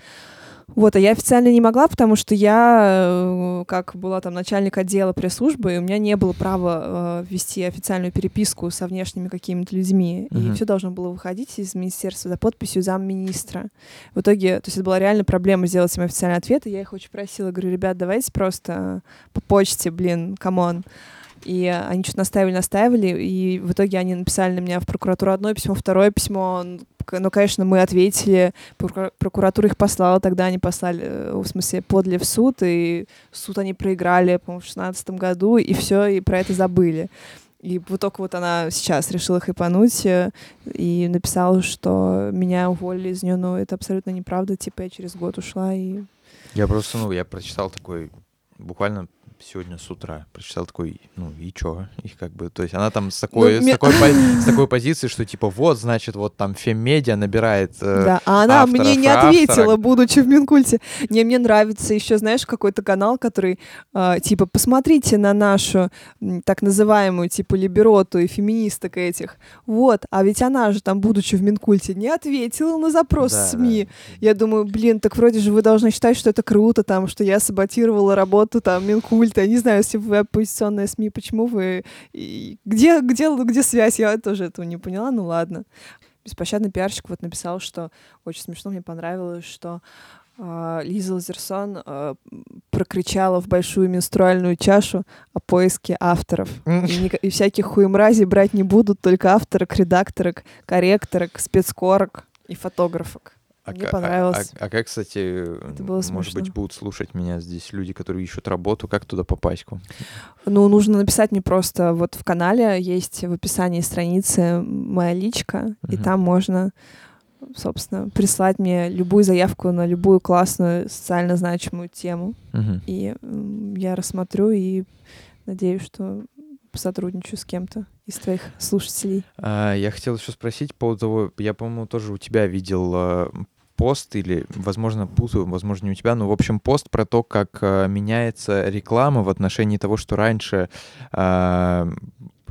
Вот, а я официально не могла, потому что я, э, как была там начальник отдела пресс-службы, и у меня не было права э, вести официальную переписку со внешними какими-то людьми. И Мгм. все должно было выходить из министерства за подписью замминистра. В итоге, то есть это была реально проблема сделать им официальный ответ, и я их очень просила, говорю, ребят, давайте просто по почте, блин, come on. И они что-то настаивали, настаивали, и в итоге они написали на меня в прокуратуру одно письмо, второе письмо. Ну, конечно, мы ответили, прокура- прокуратура их послала, тогда они послали, э, в смысле, подали в суд, и суд они проиграли, по-моему, в шестнадцатом году, и все, и про это забыли. И вот только вот она сейчас решила хайпануть э, и написала, что меня уволили из нее, но это абсолютно неправда. Типа я через год ушла и... Я просто, ну, я прочитал такой, буквально сегодня с утра, прочитал такой, ну, и чё? И как бы, то есть она там с такой, Ну, с мне- такой, <laughs> с такой позиции, что типа вот, значит, вот там феммедиа набирает... э, Да, а она авторов мне не ответила, будучи в Минкульте. Не, мне нравится еще, знаешь, какой-то канал, который, а, типа, посмотрите на нашу так называемую, типа, либероту и феминисток этих. Вот, а ведь она же там, будучи в Минкульте, не ответила на запрос да, СМИ. да. Я думаю, блин, так вроде же вы должны считать, что это круто, там, что я саботировала работу там Минкульта. Я не знаю, если вы оппозиционная СМИ, почему вы... и где, где, где связь? Я тоже этого не поняла, ну ладно. Беспощадный пиарщик вот написал, что очень смешно, мне понравилось, что а, Лиза Лазерсон а, прокричала в большую менструальную чашу о поиске авторов. И, и всяких хуемразей брать не будут, только авторок, редакторок, корректорок, спецкорок и фотографок. А Мне а- понравилось. А, а как, кстати, может быть, будут слушать меня здесь люди, которые ищут работу, как туда попасть к вам? Ну, нужно написать мне просто вот в канале есть в описании страницы моя личка, и Мгм. там можно, собственно, прислать мне любую заявку на любую классную социально значимую тему. Мгм. И я рассмотрю и надеюсь, что посотрудничаю с кем-то из твоих слушателей. А, я хотел еще спросить по поводу того, я, по-моему, тоже у тебя видел а, пост или, возможно, путаю, возможно, не у тебя, но, в общем, пост про то, как э, меняется реклама в отношении того, что раньше э,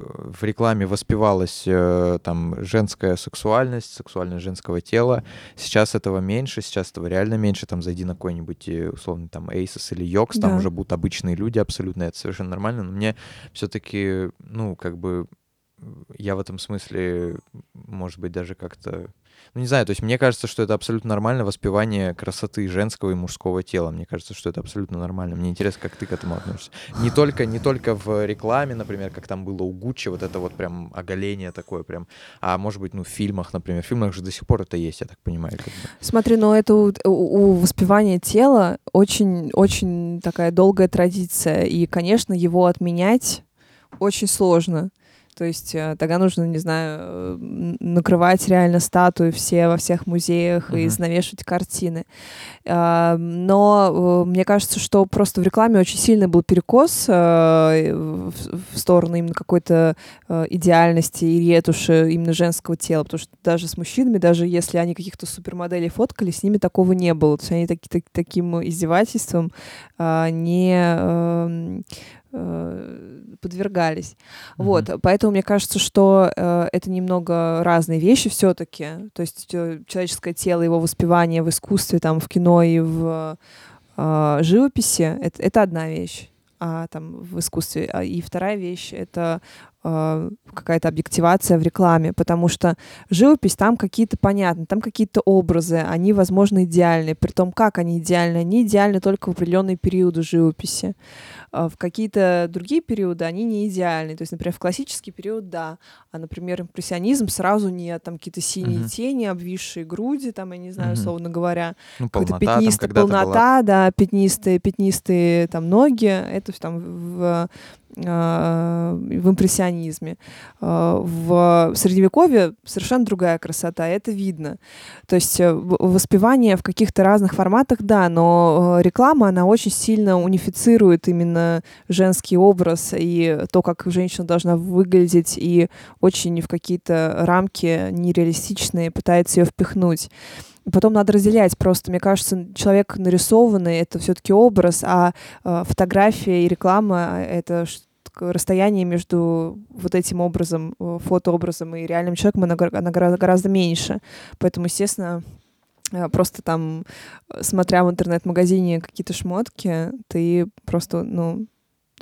в рекламе воспевалась э, там женская сексуальность, сексуальность женского тела. Сейчас этого меньше, сейчас этого реально меньше. Там зайди на какой-нибудь, э, условно, там Asus или да. там уже будут обычные люди абсолютно, это совершенно нормально. Но мне все-таки, ну, как бы я в этом смысле, может быть, даже как-то ну, не знаю, то есть мне кажется, что это абсолютно нормально воспевание красоты женского и мужского тела. Мне кажется, что это абсолютно нормально. Мне интересно, как ты к этому относишься. Не только, не только в рекламе, например, как там было у Гуччи, вот это вот прям оголение такое прям, а может быть, ну, в фильмах, например. В фильмах же до сих пор это есть, я так понимаю. Как. Смотри, но это у, у воспевания тела очень, очень такая долгая традиция, и, конечно, его отменять очень сложно. То есть э, тогда нужно, не знаю, э, накрывать реально статуи все во всех музеях uh-huh. и занавешивать картины. Но э, мне кажется, что просто в рекламе очень сильный был перекос в сторону именно какой-то идеальности и ретуши именно женского тела, потому что даже с мужчинами, даже если они каких-то супермоделей фоткали, с ними такого не было. То есть они таки, так, таким издевательством а, не эм, Э, подвергались. Mm-hmm. Вот, поэтому мне кажется, что э, это немного разные вещи все-таки. То есть э, человеческое тело, его воспевание в искусстве, там, в кино и в э, живописи это, это одна вещь а, там, в искусстве. А, и вторая вещь — это э, какая-то объективация в рекламе, потому что живопись там какие-то понятны, там какие-то образы, они, возможно, идеальны. При том, как они идеальны? Они идеальны только в определенные периоды живописи. А в какие-то другие периоды они не идеальны. То есть, например, в классический период — да, а, например, импрессионизм сразу нет. Там какие-то синие uh-huh. тени, обвисшие груди, там, я не знаю, uh-huh. условно говоря. Ну, какая-то пятнистая полнота, была. да, пятнистые, пятнистые там ноги. Это там в а, в импрессионизме. А, в средневековье совершенно другая красота, это видно. То есть э, воспевание в каких-то разных форматах, да, но э, реклама, она очень сильно унифицирует именно женский образ и то, как женщина должна выглядеть, и очень в какие-то рамки нереалистичные пытается ее впихнуть. Потом надо разделять просто. Мне кажется, человек нарисованный — это все-таки образ, а э, фотография и реклама — это расстояние между вот этим образом, э, фотообразом и реальным человеком, оно, оно гораздо, меньше. Поэтому, естественно, просто там, смотря в интернет-магазине какие-то шмотки, ты просто, ну,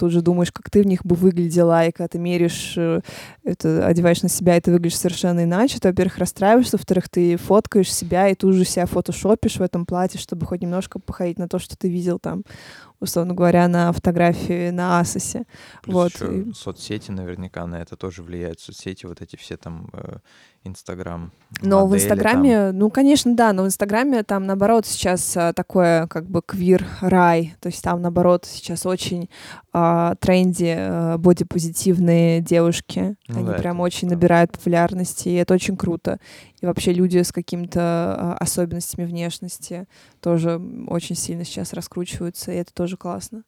тут же думаешь, как ты в них бы выглядела, и когда ты меришь, э, это, одеваешь на себя, и ты выглядишь совершенно иначе, ты, во-первых, расстраиваешься, во-вторых, ты фоткаешь себя и тут же себя фотошопишь в этом платье, чтобы хоть немножко походить на то, что ты видел там, условно говоря, на фотографии на Асосе. Плюс вот. Еще соцсети наверняка на это тоже влияют. Соцсети, вот эти все там э, Инстаграм. Но в Инстаграме, там... ну, конечно, да, но в Инстаграме там, наоборот, сейчас а, такое, как бы, квир-рай, то есть там, наоборот, сейчас очень а, тренди а, бодипозитивные девушки, ну, они да, прям это, очень да. набирают популярности, и это очень круто. И вообще люди с какими-то а, особенностями внешности тоже очень сильно сейчас раскручиваются, и это тоже классно.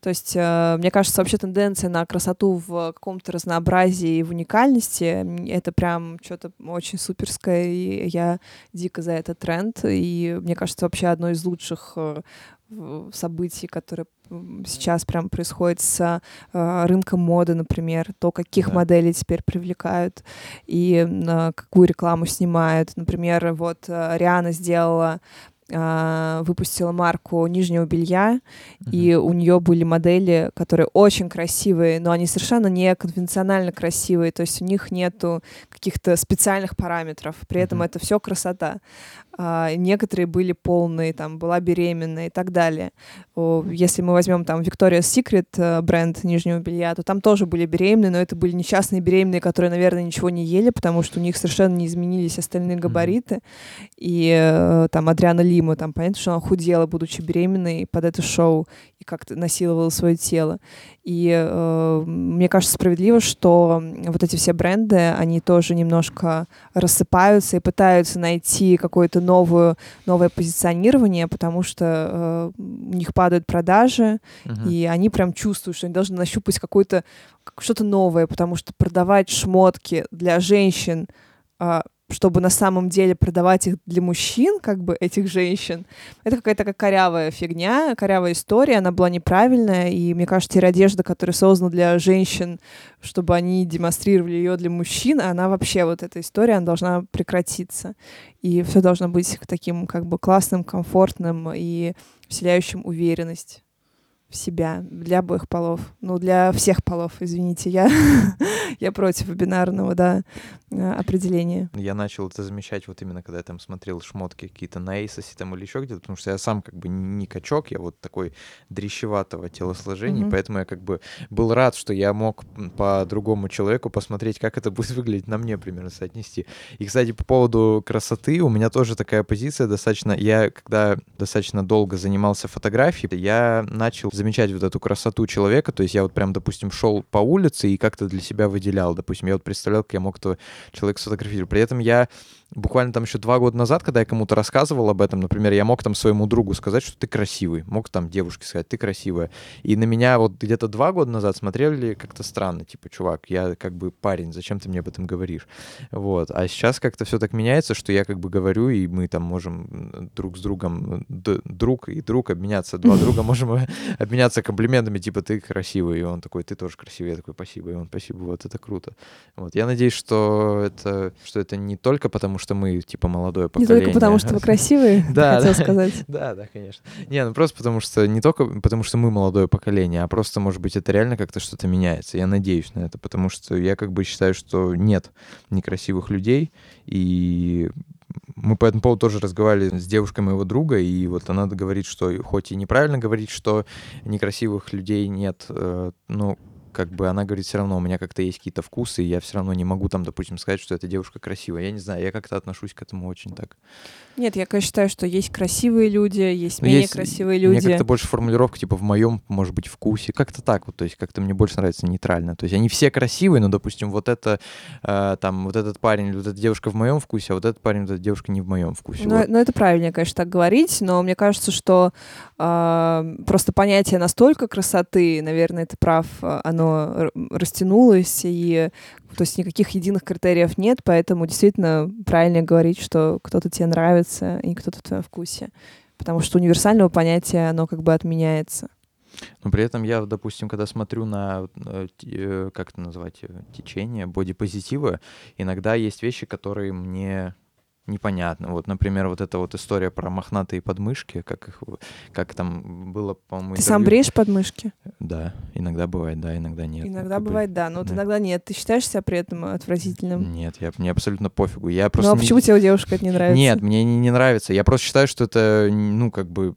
То есть, а, мне кажется, вообще тенденция на красоту в каком-то разнообразии и в уникальности, это прям что-то очень суперское, и я дико за этот тренд, и мне кажется, вообще одно из лучших э, событий, которые сейчас прям происходит с э, рынком моды, например, то, каких да. моделей теперь привлекают и э, какую рекламу снимают. Например, вот э, Риана сделала а, выпустила марку нижнего белья, mm-hmm. и у нее были модели, которые очень красивые, но они совершенно не конвенционально красивые, то есть у них нету каких-то специальных параметров, при mm-hmm. этом это все красота. А, некоторые были полные, там, была беременная и так далее. Если мы возьмем там Victoria's Secret э, бренд нижнего белья, то там тоже были беременные, но это были несчастные беременные, которые, наверное, ничего не ели, потому что у них совершенно не изменились остальные габариты. И э, там Адриана Ли непреодолимо. Там понятно, что она худела, будучи беременной, под это шоу, как-то насиловала свое тело. И э, мне кажется справедливо, что вот эти все бренды, они тоже немножко рассыпаются и пытаются найти какое-то новое, новое позиционирование, потому что э, у них падают продажи, uh-huh. и они прям чувствуют, что они должны нащупать какое-то что-то новое, потому что продавать шмотки для женщин э, чтобы на самом деле продавать их для мужчин, как бы этих женщин, это какая-то такая корявая фигня, корявая история, она была неправильная, и мне кажется, теперь одежда, которая создана для женщин, чтобы они демонстрировали ее для мужчин, она вообще, вот эта история, она должна прекратиться. И все должно быть таким как бы классным, комфортным и вселяющим уверенность себя для обоих полов. Ну, для всех полов, извините, я, <laughs> я против бинарного, да, э, определения. Я начал это замечать вот именно, когда я там смотрел шмотки какие-то на Эйсосе там или еще где-то, потому что я сам как бы не качок, я вот такой дрещеватого телосложения, mm-hmm. поэтому я как бы был рад, что я мог по другому человеку посмотреть, как это будет выглядеть на мне примерно соотнести. И, кстати, по поводу красоты, у меня тоже такая позиция достаточно... Я, когда достаточно долго занимался фотографией, я начал замечать вот эту красоту человека. То есть я вот прям, допустим, шел по улице и как-то для себя выделял. Допустим, я вот представлял, как я мог этого человека сфотографировать. При этом я буквально там еще два года назад, когда я кому-то рассказывал об этом, например, я мог там своему другу сказать, что ты красивый, мог там девушке сказать, ты красивая. И на меня вот где-то два года назад смотрели как-то странно, типа, чувак, я как бы парень, зачем ты мне об этом говоришь? Вот. А сейчас как-то все так меняется, что я как бы говорю, и мы там можем друг с другом, друг и друг обменяться, два <laughs> друга можем <laughs> обменяться комплиментами, типа, ты красивый, и он такой, ты тоже красивый, я такой, спасибо, и он, спасибо, вот это круто. Вот. Я надеюсь, что это, что это не только потому, что мы, типа, молодое поколение. Не только потому, что вы красивые, <laughs> да, хотел сказать. <laughs> Да, да, конечно. Не, ну просто потому что, не только потому, что мы молодое поколение, а просто, может быть, это реально как-то что-то меняется. Я надеюсь на это, потому что я как бы считаю, что нет некрасивых людей, и мы по этому поводу тоже разговаривали с девушкой моего друга, и вот она говорит, что хоть и неправильно говорить, что некрасивых людей нет, э, но как бы она говорит, все равно у меня как-то есть какие-то вкусы, и я все равно не могу там, допустим, сказать, что эта девушка красивая. Я не знаю, я как-то отношусь к этому очень так. Нет, я, конечно, считаю, что есть красивые люди, есть менее есть, красивые люди. Мне как-то больше формулировка, типа, в моем, может быть, вкусе. Как-то так вот, то есть как-то мне больше нравится нейтрально. То есть они все красивые, но, допустим, вот это, э, там, вот этот парень или вот эта девушка в моем вкусе, а вот этот парень, вот эта девушка не в моем вкусе. Ну, вот. ну это правильно, конечно, так говорить, но мне кажется, что э, просто понятие настолько красоты, наверное, это прав, оно растянулось, и то есть никаких единых критериев нет, поэтому действительно правильно говорить, что кто-то тебе нравится и кто-то в твоем вкусе. Потому что универсального понятия, оно как бы отменяется. Но при этом я, допустим, когда смотрю на, э, э, как это назвать, э, течение бодипозитива, иногда есть вещи, которые мне непонятно. Вот, например, вот эта вот история про мохнатые подмышки, как их, как там было, по-моему, Ты интервью. сам бреешь подмышки? Да, иногда бывает, да, иногда нет. Иногда бывает, да, но вот да. иногда нет. Ты считаешь себя при этом отвратительным? Нет, я, мне абсолютно пофигу. Я просто ну а почему тебе у девушек это не нравится? Нет, мне не, не нравится. Я просто считаю, что это, ну, как бы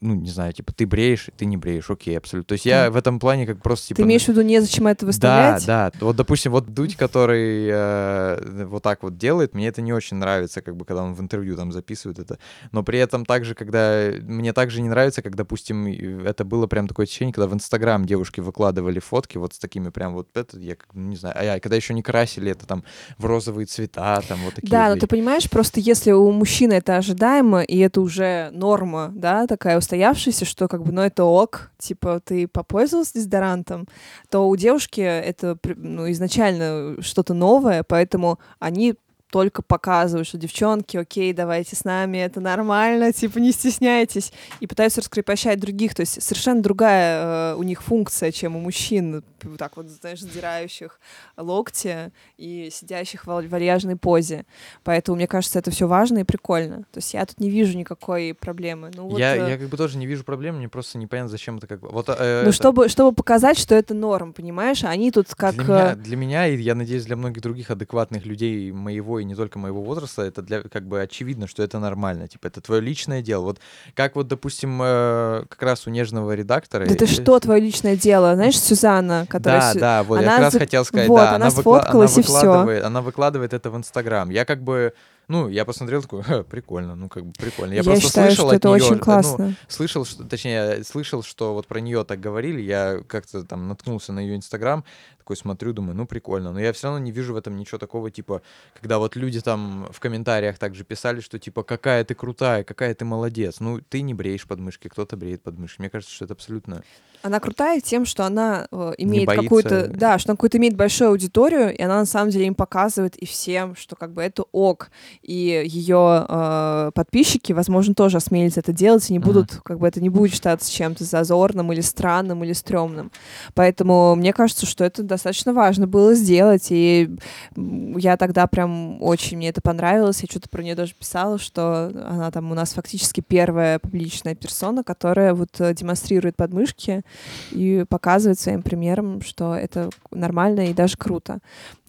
ну, не знаю, типа, ты бреешь, ты не бреешь, окей, абсолютно. То есть я в этом плане как просто, типа... Ты имеешь в виду, незачем это выставлять? Да, да. Вот, допустим, вот Дудь, который э, вот так вот делает, мне это не очень нравится, как бы, когда он в интервью там записывает это. Но при этом также, когда... Мне также не нравится, как, допустим, это было прям такое течение, когда в Инстаграм девушки выкладывали фотки вот с такими прям вот это, я не знаю, а я, когда еще не красили это там в розовые цвета, там вот такие. Да, но ты понимаешь, просто если у мужчины это ожидаемо, и это уже норма, да, такая устоявшаяся, что как бы, ну, это ок, типа, ты попользовался дезодорантом, то у девушки это, ну, изначально что-то новое, поэтому они только показывают, что девчонки, окей, давайте с нами, это нормально, типа не стесняйтесь, и пытаются раскрепощать других, то есть совершенно другая э, у них функция, чем у мужчин, вот так вот, знаешь, задирающих локти и сидящих в вальяжной позе. Поэтому, мне кажется, это все важно и прикольно. То есть я тут не вижу никакой проблемы. Ну, вот, я, э... я как бы тоже не вижу проблем, мне просто непонятно, зачем это как бы... Вот, э, ну, это... чтобы, чтобы показать, что это норм, понимаешь? Они тут как... Для меня, э, для меня, и я надеюсь, для многих других адекватных людей моего и не только моего возраста, это для как бы очевидно, что это нормально. Типа, это твое личное дело. Вот как вот, допустим, э, как раз у нежного редактора... Да ты что, твое личное дело? Знаешь, Сюзанна, которая... Да, да, вот она я как раз хотел сказать, вот, да, она, она сфоткалась выкла... она выкладывает, и все. Она выкладывает это в Инстаграм. Я как бы Ну, я посмотрел такой, прикольно, ну как бы прикольно. Я, я просто считаю, слышал что от это нее, очень классно. Ну, слышал, что, точнее, слышал, что вот про нее так говорили, я как-то там наткнулся на ее инстаграм, такой смотрю, думаю, ну прикольно. Но я все равно не вижу в этом ничего такого, типа, когда вот люди там в комментариях также писали, что типа, какая ты крутая, какая ты молодец. Ну, ты не бреешь подмышки, кто-то бреет подмышки. Мне кажется, что это абсолютно она крутая тем, что она э, имеет какую-то, да, что она какую-то имеет большую аудиторию, и она на самом деле им показывает и всем, что как бы это ок, и ее э, подписчики, возможно, тоже осмелятся это делать, и не будут, uh-huh. как бы это не будет считаться чем-то зазорным или странным или стрёмным. Поэтому мне кажется, что это достаточно важно было сделать, и я тогда прям очень мне это понравилось, я что-то про нее даже писала, что она там у нас фактически первая публичная персона, которая вот э, демонстрирует подмышки, и показывать своим примером, что это нормально и даже круто.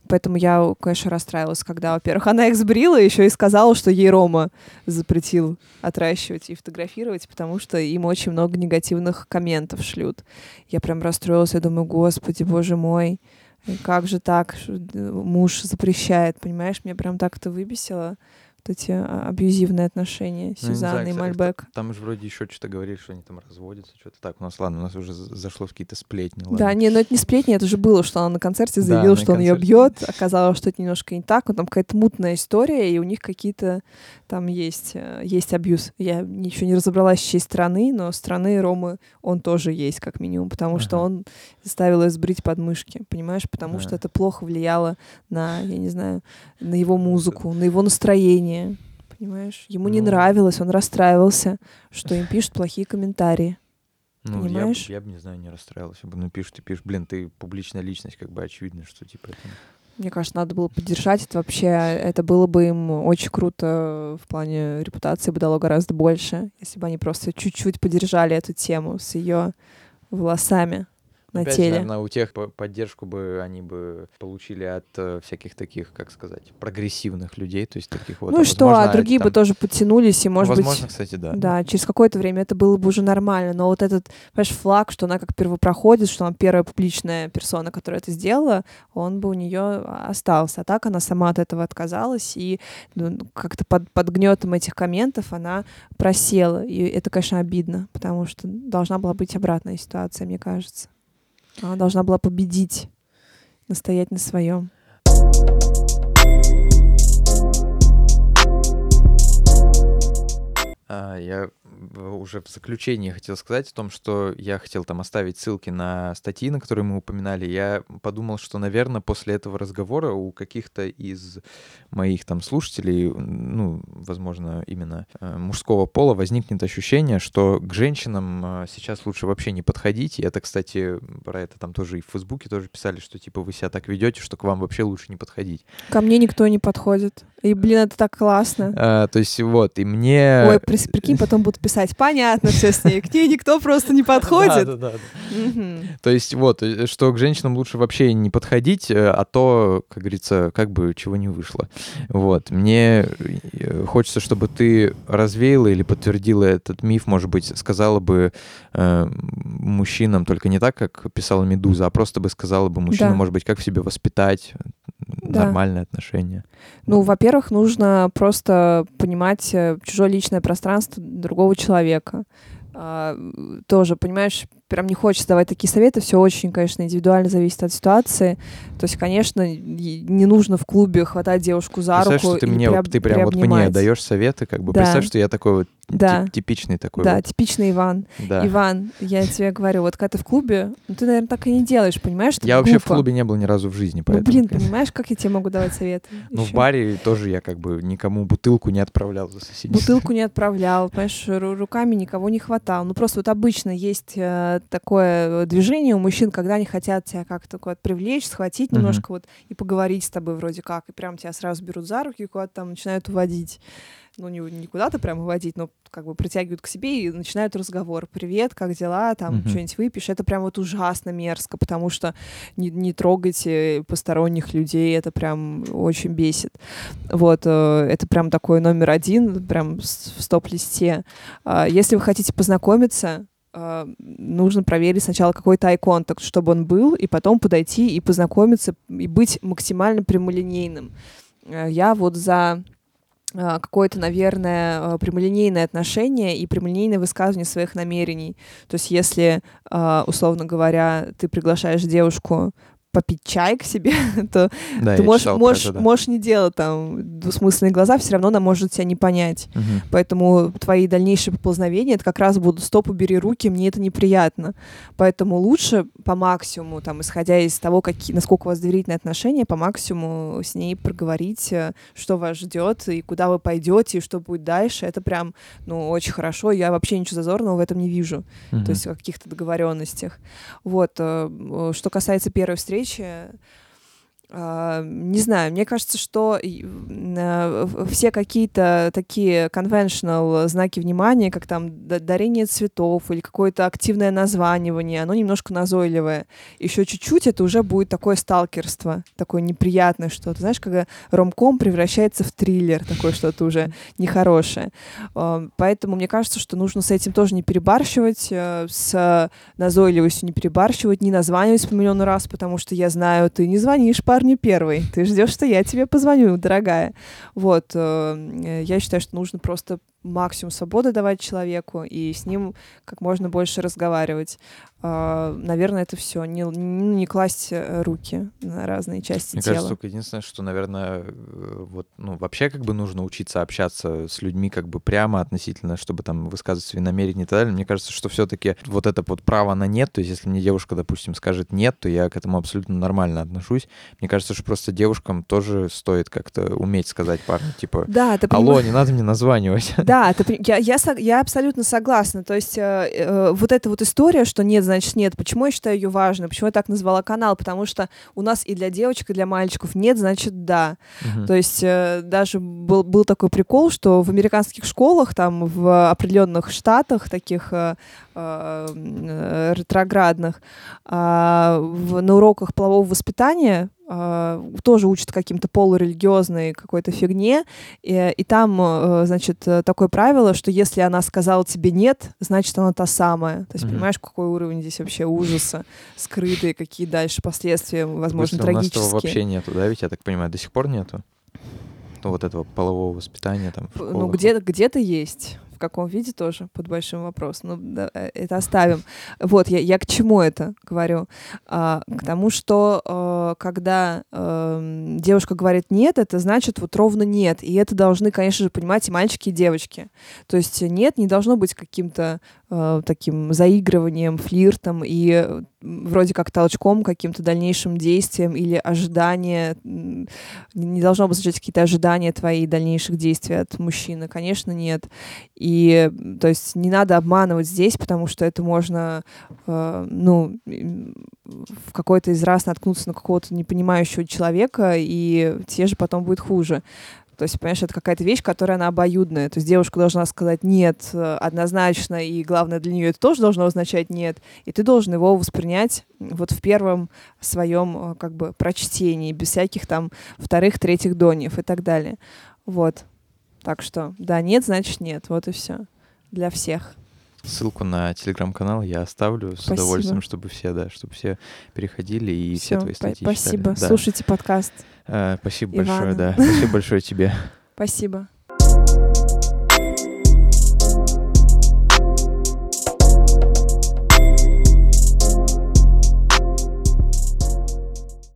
Поэтому я, конечно, расстраивалась, когда, во-первых, она их сбрила, еще и сказала, что ей Рома запретил отращивать и фотографировать, потому что им очень много негативных комментов шлют. Я прям расстроилась, я думаю, господи, боже мой, как же так, муж запрещает, понимаешь, мне прям так это выбесило вот эти а, абьюзивные отношения ну, Сюзанны и Мальбек. Там же вроде еще что-то говорили, что они там разводятся, что-то так. У нас, ладно, у нас уже зашло в какие-то сплетни. Ладно. Да, не, но это не сплетни, это же было, что она на концерте заявила, да, что он ее бьет, оказалось, что это немножко не так, но там какая-то мутная история, и у них какие-то там есть, э, есть абьюз. Я ничего не разобралась, с чьей страны, но страны Ромы он тоже есть, как минимум, потому ага. что он заставил ее сбрить подмышки, понимаешь, потому ага. что это плохо влияло на, я не знаю, на его музыку, на его настроение, мнение, понимаешь? Ему ну, не нравилось, он расстраивался, что им пишут плохие комментарии. Ну, понимаешь? я, я бы, не знаю, не расстраивался бы. Ну, пишешь, ты пишешь, блин, ты публичная личность, как бы очевидно, что типа это... Мне кажется, надо было поддержать это вообще. Это было бы им очень круто в плане репутации, бы дало гораздо больше, если бы они просто чуть-чуть поддержали эту тему с ее волосами на Опять, теле. наверное, у тех поддержку бы они бы получили от э, всяких таких, как сказать, прогрессивных людей, то есть таких вот. Ну а, что, а другие там... бы тоже подтянулись, и, может возможно, быть... Возможно, кстати, да. Да, через какое-то время это было бы уже нормально, но вот этот, понимаешь, флаг, что она как первопроходец, что она первая публичная персона, которая это сделала, он бы у нее остался. А так она сама от этого отказалась, и ну, как-то под, под гнетом этих комментов она просела. И это, конечно, обидно, потому что должна была быть обратная ситуация, мне кажется. Она должна была победить, настоять на своем. А, я уже в заключении хотел сказать о том, что я хотел там оставить ссылки на статьи, на которые мы упоминали. Я подумал, что, наверное, после этого разговора у каких-то из моих там слушателей, ну, возможно, именно э, мужского пола возникнет ощущение, что к женщинам э, сейчас лучше вообще не подходить. И это, кстати, про это там тоже и в Фейсбуке тоже писали, что типа вы себя так ведете, что к вам вообще лучше не подходить. Ко мне никто не подходит. И, блин, это так классно. А, то есть вот, и мне... Ой, прикинь, потом будут писать, понятно все с ней, к ней никто просто не <laughs> подходит. Да, да, да. То есть вот, э, что к женщинам лучше вообще не подходить, э, а то, как говорится, как бы чего не вышло. Вот, мне э, хочется, чтобы ты развеяла или подтвердила этот миф, может быть, сказала бы э, мужчинам, только не так, как писала Медуза, а просто бы сказала бы мужчинам, да. может быть, как в себе воспитать, да. нормальные отношения. Ну, во-первых, нужно просто понимать э, чужое личное пространство другого человека. А, тоже, понимаешь, прям не хочется давать такие советы, все очень, конечно, индивидуально зависит от ситуации. То есть, конечно, не нужно в клубе хватать девушку за руку что ты мне, приоб... ты прям вот мне даешь советы, как бы да. представь, что я такой вот да. типичный такой. Да, вот. типичный Иван. Да. Иван, я тебе говорю, вот когда ты в клубе, ну ты, наверное, так и не делаешь, понимаешь? Я вообще в клубе не был ни разу в жизни, поэтому. Ну, блин, понимаешь, как я тебе могу давать советы? Ну, в баре тоже я как бы никому бутылку не отправлял за соседей. Бутылку не <laughs> отправлял, понимаешь, руками никого не хватал. Ну, просто вот обычно есть э, такое движение у мужчин, когда они хотят тебя как-то вот привлечь, схватить немножко вот и поговорить с тобой вроде как, и прям тебя сразу берут за руки и куда-то там начинают уводить. Ну, не, не куда-то прям уводить, но как бы притягивают к себе и начинают разговор. Привет, как дела? Там uh-huh. что-нибудь выпьешь. Это прям вот ужасно мерзко, потому что не, не трогайте посторонних людей, это прям очень бесит. Вот, э, это прям такой номер один, прям в стоп-листе. А, если вы хотите познакомиться, Uh, нужно проверить сначала какой-то ай-контакт, чтобы он был, и потом подойти и познакомиться, и быть максимально прямолинейным. Uh, я вот за какое-то, наверное, а, прямолинейное отношение и прямолинейное высказывание своих намерений. То есть если, а, условно говоря, ты приглашаешь девушку попить чай к себе, <laughs> то да, ты можешь, можешь, это, да. можешь не делать там двусмысленные глаза, все равно она может тебя не понять. Угу. Поэтому твои дальнейшие поползновения, это как раз будут «стоп, убери руки, мне это неприятно». Поэтому лучше по максимуму, там, исходя из того, какие, насколько у вас доверительные отношения, по максимуму с ней проговорить, э, что вас ждет и куда вы пойдете, и что будет дальше. Это прям, ну, очень хорошо. Я вообще ничего зазорного в этом не вижу. Угу. То есть в каких-то договоренностях. Вот. Э, что касается первой встречи, встречи а, не знаю, мне кажется, что э, все какие-то такие conventional знаки внимания, как там дарение цветов или какое-то активное названивание, оно немножко назойливое. Еще чуть-чуть это уже будет такое сталкерство, такое неприятное что-то. Знаешь, когда ромком превращается в триллер, такое что-то уже нехорошее. А, поэтому мне кажется, что нужно с этим тоже не перебарщивать, с назойливостью не перебарщивать, не названивать по миллиону раз, потому что я знаю, ты не звонишь по парню первый. Ты ждешь, что я тебе позвоню, дорогая. Вот. Э, я считаю, что нужно просто максимум свободы давать человеку и с ним как можно больше разговаривать. А, наверное, это все. Не, не класть э, руки на разные части Мне тела. Мне кажется, только единственное, что, наверное, э, вот, ну, вообще как бы нужно учиться общаться с людьми как бы прямо относительно, чтобы там высказывать свои намерения и так далее. Мне кажется, что все-таки вот это вот право на нет, то есть если мне девушка, допустим, скажет нет, то я к этому абсолютно нормально отношусь. Мне кажется, что просто девушкам тоже стоит как-то уметь сказать парню, типа, да, ты алло, не надо мне названивать. Да, ты, я, я, я абсолютно согласна. То есть э, э, вот эта вот история, что нет, значит нет. Почему я считаю ее важной? Почему я так назвала канал? Потому что у нас и для девочек, и для мальчиков нет, значит да. Угу. То есть э, даже был, был такой прикол, что в американских школах, там в определенных штатах, таких э, э, ретроградных, э, в, на уроках полового воспитания тоже учат каким-то полурелигиозной какой-то фигне, и, и там, uh, значит, такое правило, что если она сказала тебе нет, значит, она та самая. То есть, mm-hmm. понимаешь, какой уровень здесь вообще ужаса, скрытые, какие дальше последствия, возможно, Слушай, трагические. У нас вообще нету, да, ведь я так понимаю, до сих пор нету? Ну, вот этого полового воспитания там. Ну, где-то где-то есть в каком виде тоже под большим вопросом. Ну, да, э, это оставим. Вот, я, я к чему это говорю? А, к тому, что а, когда а, девушка говорит нет, это значит вот ровно нет. И это должны, конечно же, понимать и мальчики, и девочки. То есть нет не должно быть каким-то а, таким заигрыванием, флиртом и вроде как толчком каким-то дальнейшим действием или ожидание, не должно обозначать какие-то ожидания твои дальнейших действий от мужчины. Конечно, нет. И, то есть, не надо обманывать здесь, потому что это можно, э, ну, в какой-то из раз наткнуться на какого-то непонимающего человека, и те же потом будет хуже. То есть, понимаешь, это какая-то вещь, которая она обоюдная. То есть девушка должна сказать нет однозначно, и главное для нее это тоже должно означать нет. И ты должен его воспринять вот в первом своем э, как бы прочтении, без всяких там вторых, третьих донев и так далее. Вот. Так что, да, нет, значит нет. Вот и все. Для всех. Ссылку на телеграм-канал я оставлю с удовольствием, чтобы все, да, чтобы все переходили и все, все твои статьи Спасибо. Читали. Слушайте подкаст. А, спасибо Ивана. большое, да. Спасибо большое тебе. Спасибо.